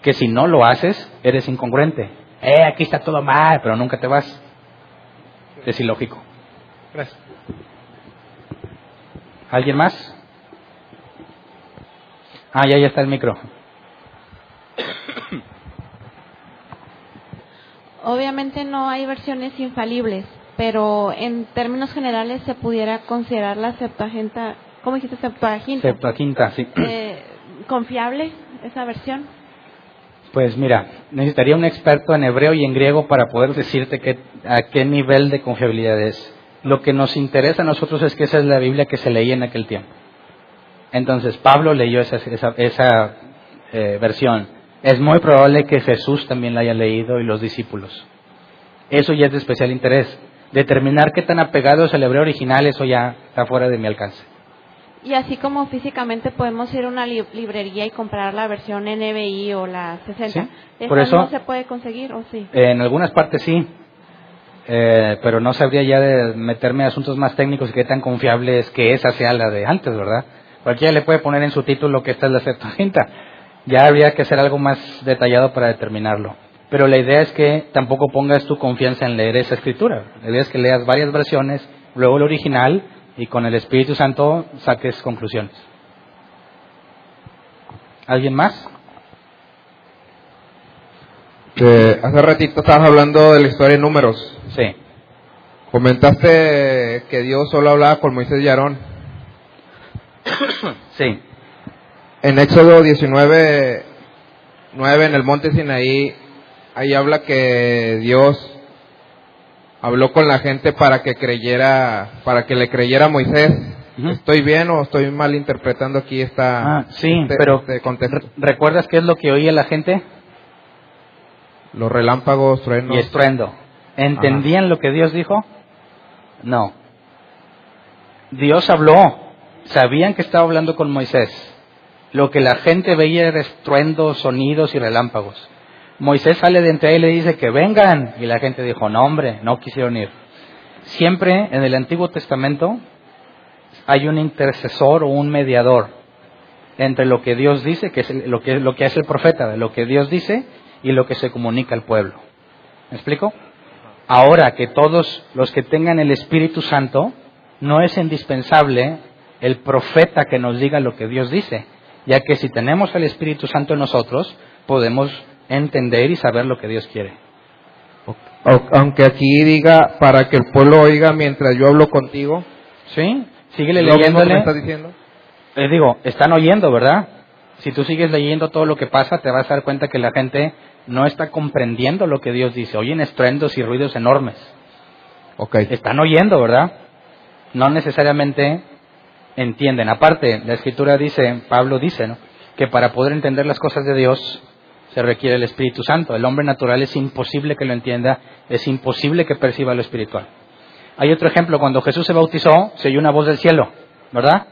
Que si no lo haces, eres incongruente. Eh, aquí está todo mal, pero nunca te vas. Es ilógico. Gracias. ¿Alguien más? Ah, ya, ya está el micro. Obviamente no hay versiones infalibles, pero en términos generales se pudiera considerar la Septuaginta, ¿cómo dijiste Septuaginta? Septuaginta, sí. Eh, ¿Confiable esa versión? Pues mira, necesitaría un experto en hebreo y en griego para poder decirte qué, a qué nivel de confiabilidad es. Lo que nos interesa a nosotros es que esa es la Biblia que se leía en aquel tiempo. Entonces, Pablo leyó esa, esa, esa eh, versión. Es muy probable que Jesús también la haya leído y los discípulos. Eso ya es de especial interés. Determinar qué tan apegados al hebreo original, eso ya está fuera de mi alcance. Y así como físicamente podemos ir a una librería y comprar la versión NBI o la 60, ¿eso, por eso, no se puede conseguir o sí? en algunas partes sí, eh, pero no sabría ya de meterme a asuntos más técnicos y qué tan confiable es que esa sea la de antes, ¿verdad? Cualquiera le puede poner en su título que esta es la Septuaginta ya habría que hacer algo más detallado para determinarlo. Pero la idea es que tampoco pongas tu confianza en leer esa escritura. La idea es que leas varias versiones, luego el original y con el Espíritu Santo saques conclusiones. ¿Alguien más? hace ratito estabas hablando de la historia de números. Sí. Comentaste que Dios solo hablaba con Moisés y Aarón. [coughs] sí. En Éxodo 19, 9, en el monte Sinaí, ahí habla que Dios habló con la gente para que creyera, para que le creyera a Moisés. ¿Estoy bien o estoy mal interpretando aquí esta, ah, sí, este, pero este ¿recuerdas qué es lo que oía la gente? Los relámpagos, truenos. Y estruendo. ¿Entendían lo que Dios dijo? No. Dios habló. Sabían que estaba hablando con Moisés lo que la gente veía era estruendos, sonidos y relámpagos. Moisés sale de entre ahí y le dice que vengan. Y la gente dijo, no hombre, no quisieron ir. Siempre en el Antiguo Testamento hay un intercesor o un mediador entre lo que Dios dice, que es lo, que, lo que hace el profeta, lo que Dios dice y lo que se comunica al pueblo. ¿Me explico? Ahora que todos los que tengan el Espíritu Santo, no es indispensable el profeta que nos diga lo que Dios dice, ya que si tenemos el Espíritu Santo en nosotros, podemos entender y saber lo que Dios quiere. Aunque aquí diga para que el pueblo oiga mientras yo hablo contigo. Sí, síguele leyéndole. ¿Qué estás diciendo? Les digo, están oyendo, ¿verdad? Si tú sigues leyendo todo lo que pasa, te vas a dar cuenta que la gente no está comprendiendo lo que Dios dice. Oyen estruendos y ruidos enormes. Okay. Están oyendo, ¿verdad? No necesariamente entienden. Aparte, la escritura dice, Pablo dice, ¿no? que para poder entender las cosas de Dios se requiere el Espíritu Santo. El hombre natural es imposible que lo entienda, es imposible que perciba lo espiritual. Hay otro ejemplo, cuando Jesús se bautizó, se oyó una voz del cielo, ¿verdad?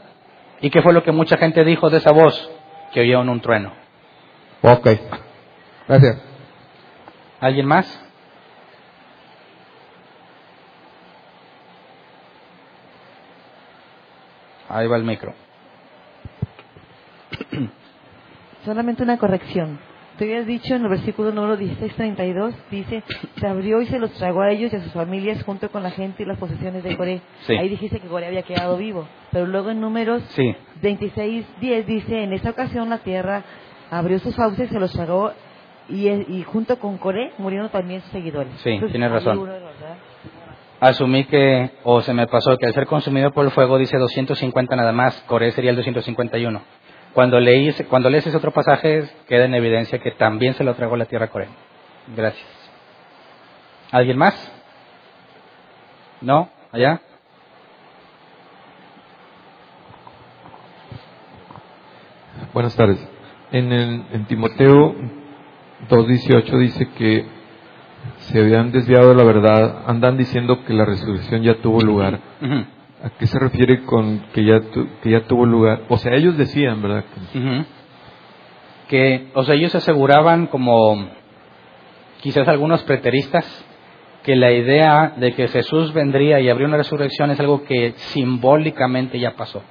¿Y qué fue lo que mucha gente dijo de esa voz? Que oyeron un trueno. Ok. Gracias. ¿Alguien más? Ahí va el micro. Solamente una corrección. Te habías dicho en el versículo número 1632, dice, se abrió y se los tragó a ellos y a sus familias junto con la gente y las posesiones de Coré. Sí. Ahí dijiste que Coré había quedado vivo. Pero luego en números Sí. 26.10 dice, en esa ocasión la tierra abrió sus fauces, se los tragó y, y junto con Coré murieron también sus seguidores. Sí, Entonces, tienes razón. Asumí que, o se me pasó, que al ser consumido por el fuego dice 250 nada más, Coré sería el 251. Cuando, leí, cuando lees ese otro pasaje, queda en evidencia que también se lo tragó la tierra a Coré. Gracias. ¿Alguien más? ¿No? ¿Allá? Buenas tardes. En, el- en Timoteo 2.18 dice que se habían desviado de la verdad, andan diciendo que la resurrección ya tuvo lugar. ¿A qué se refiere con que ya, tu- que ya tuvo lugar? O sea, ellos decían, ¿verdad? Que, o sea, ellos aseguraban como quizás algunos preteristas que la idea de que Jesús vendría y habría una resurrección es algo que simbólicamente ya pasó.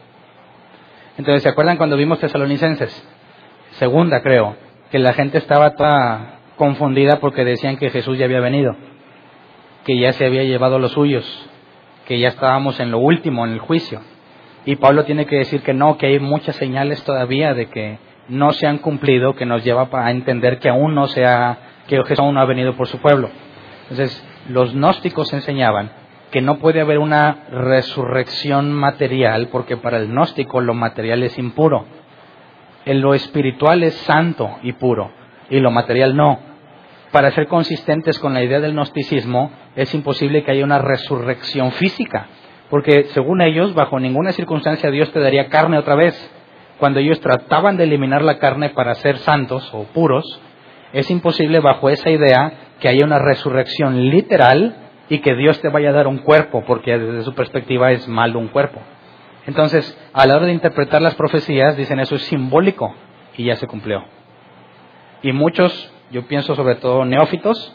Entonces, ¿se acuerdan cuando vimos Tesalonicenses? Segunda, creo, que la gente estaba toda confundida porque decían que Jesús ya había venido, que ya se había llevado los suyos, que ya estábamos en lo último, en el juicio. Y Pablo tiene que decir que no, que hay muchas señales todavía de que no se han cumplido, que nos lleva a entender que aún no se ha, que Jesús aún no ha venido por su pueblo. Entonces, los gnósticos enseñaban que no puede haber una resurrección material, porque para el gnóstico lo material es impuro. En lo espiritual es santo y puro, y lo material no. Para ser consistentes con la idea del gnosticismo, es imposible que haya una resurrección física, porque según ellos, bajo ninguna circunstancia Dios te daría carne otra vez. Cuando ellos trataban de eliminar la carne para ser santos o puros, es imposible bajo esa idea que haya una resurrección literal y que Dios te vaya a dar un cuerpo, porque desde su perspectiva es malo un cuerpo. Entonces, a la hora de interpretar las profecías, dicen eso es simbólico y ya se cumplió. Y muchos, yo pienso sobre todo neófitos,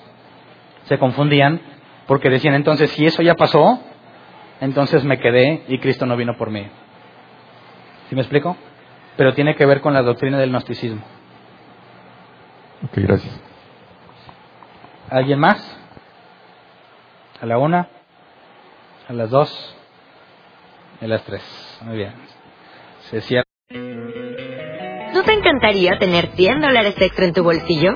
se confundían porque decían entonces, si eso ya pasó, entonces me quedé y Cristo no vino por mí. ¿Sí me explico? Pero tiene que ver con la doctrina del gnosticismo. Ok, gracias. ¿Alguien más? ¿A la una? ¿A las dos? ¿A las tres? Muy bien. Se cierra. ¿No te encantaría tener 100 dólares extra en tu bolsillo?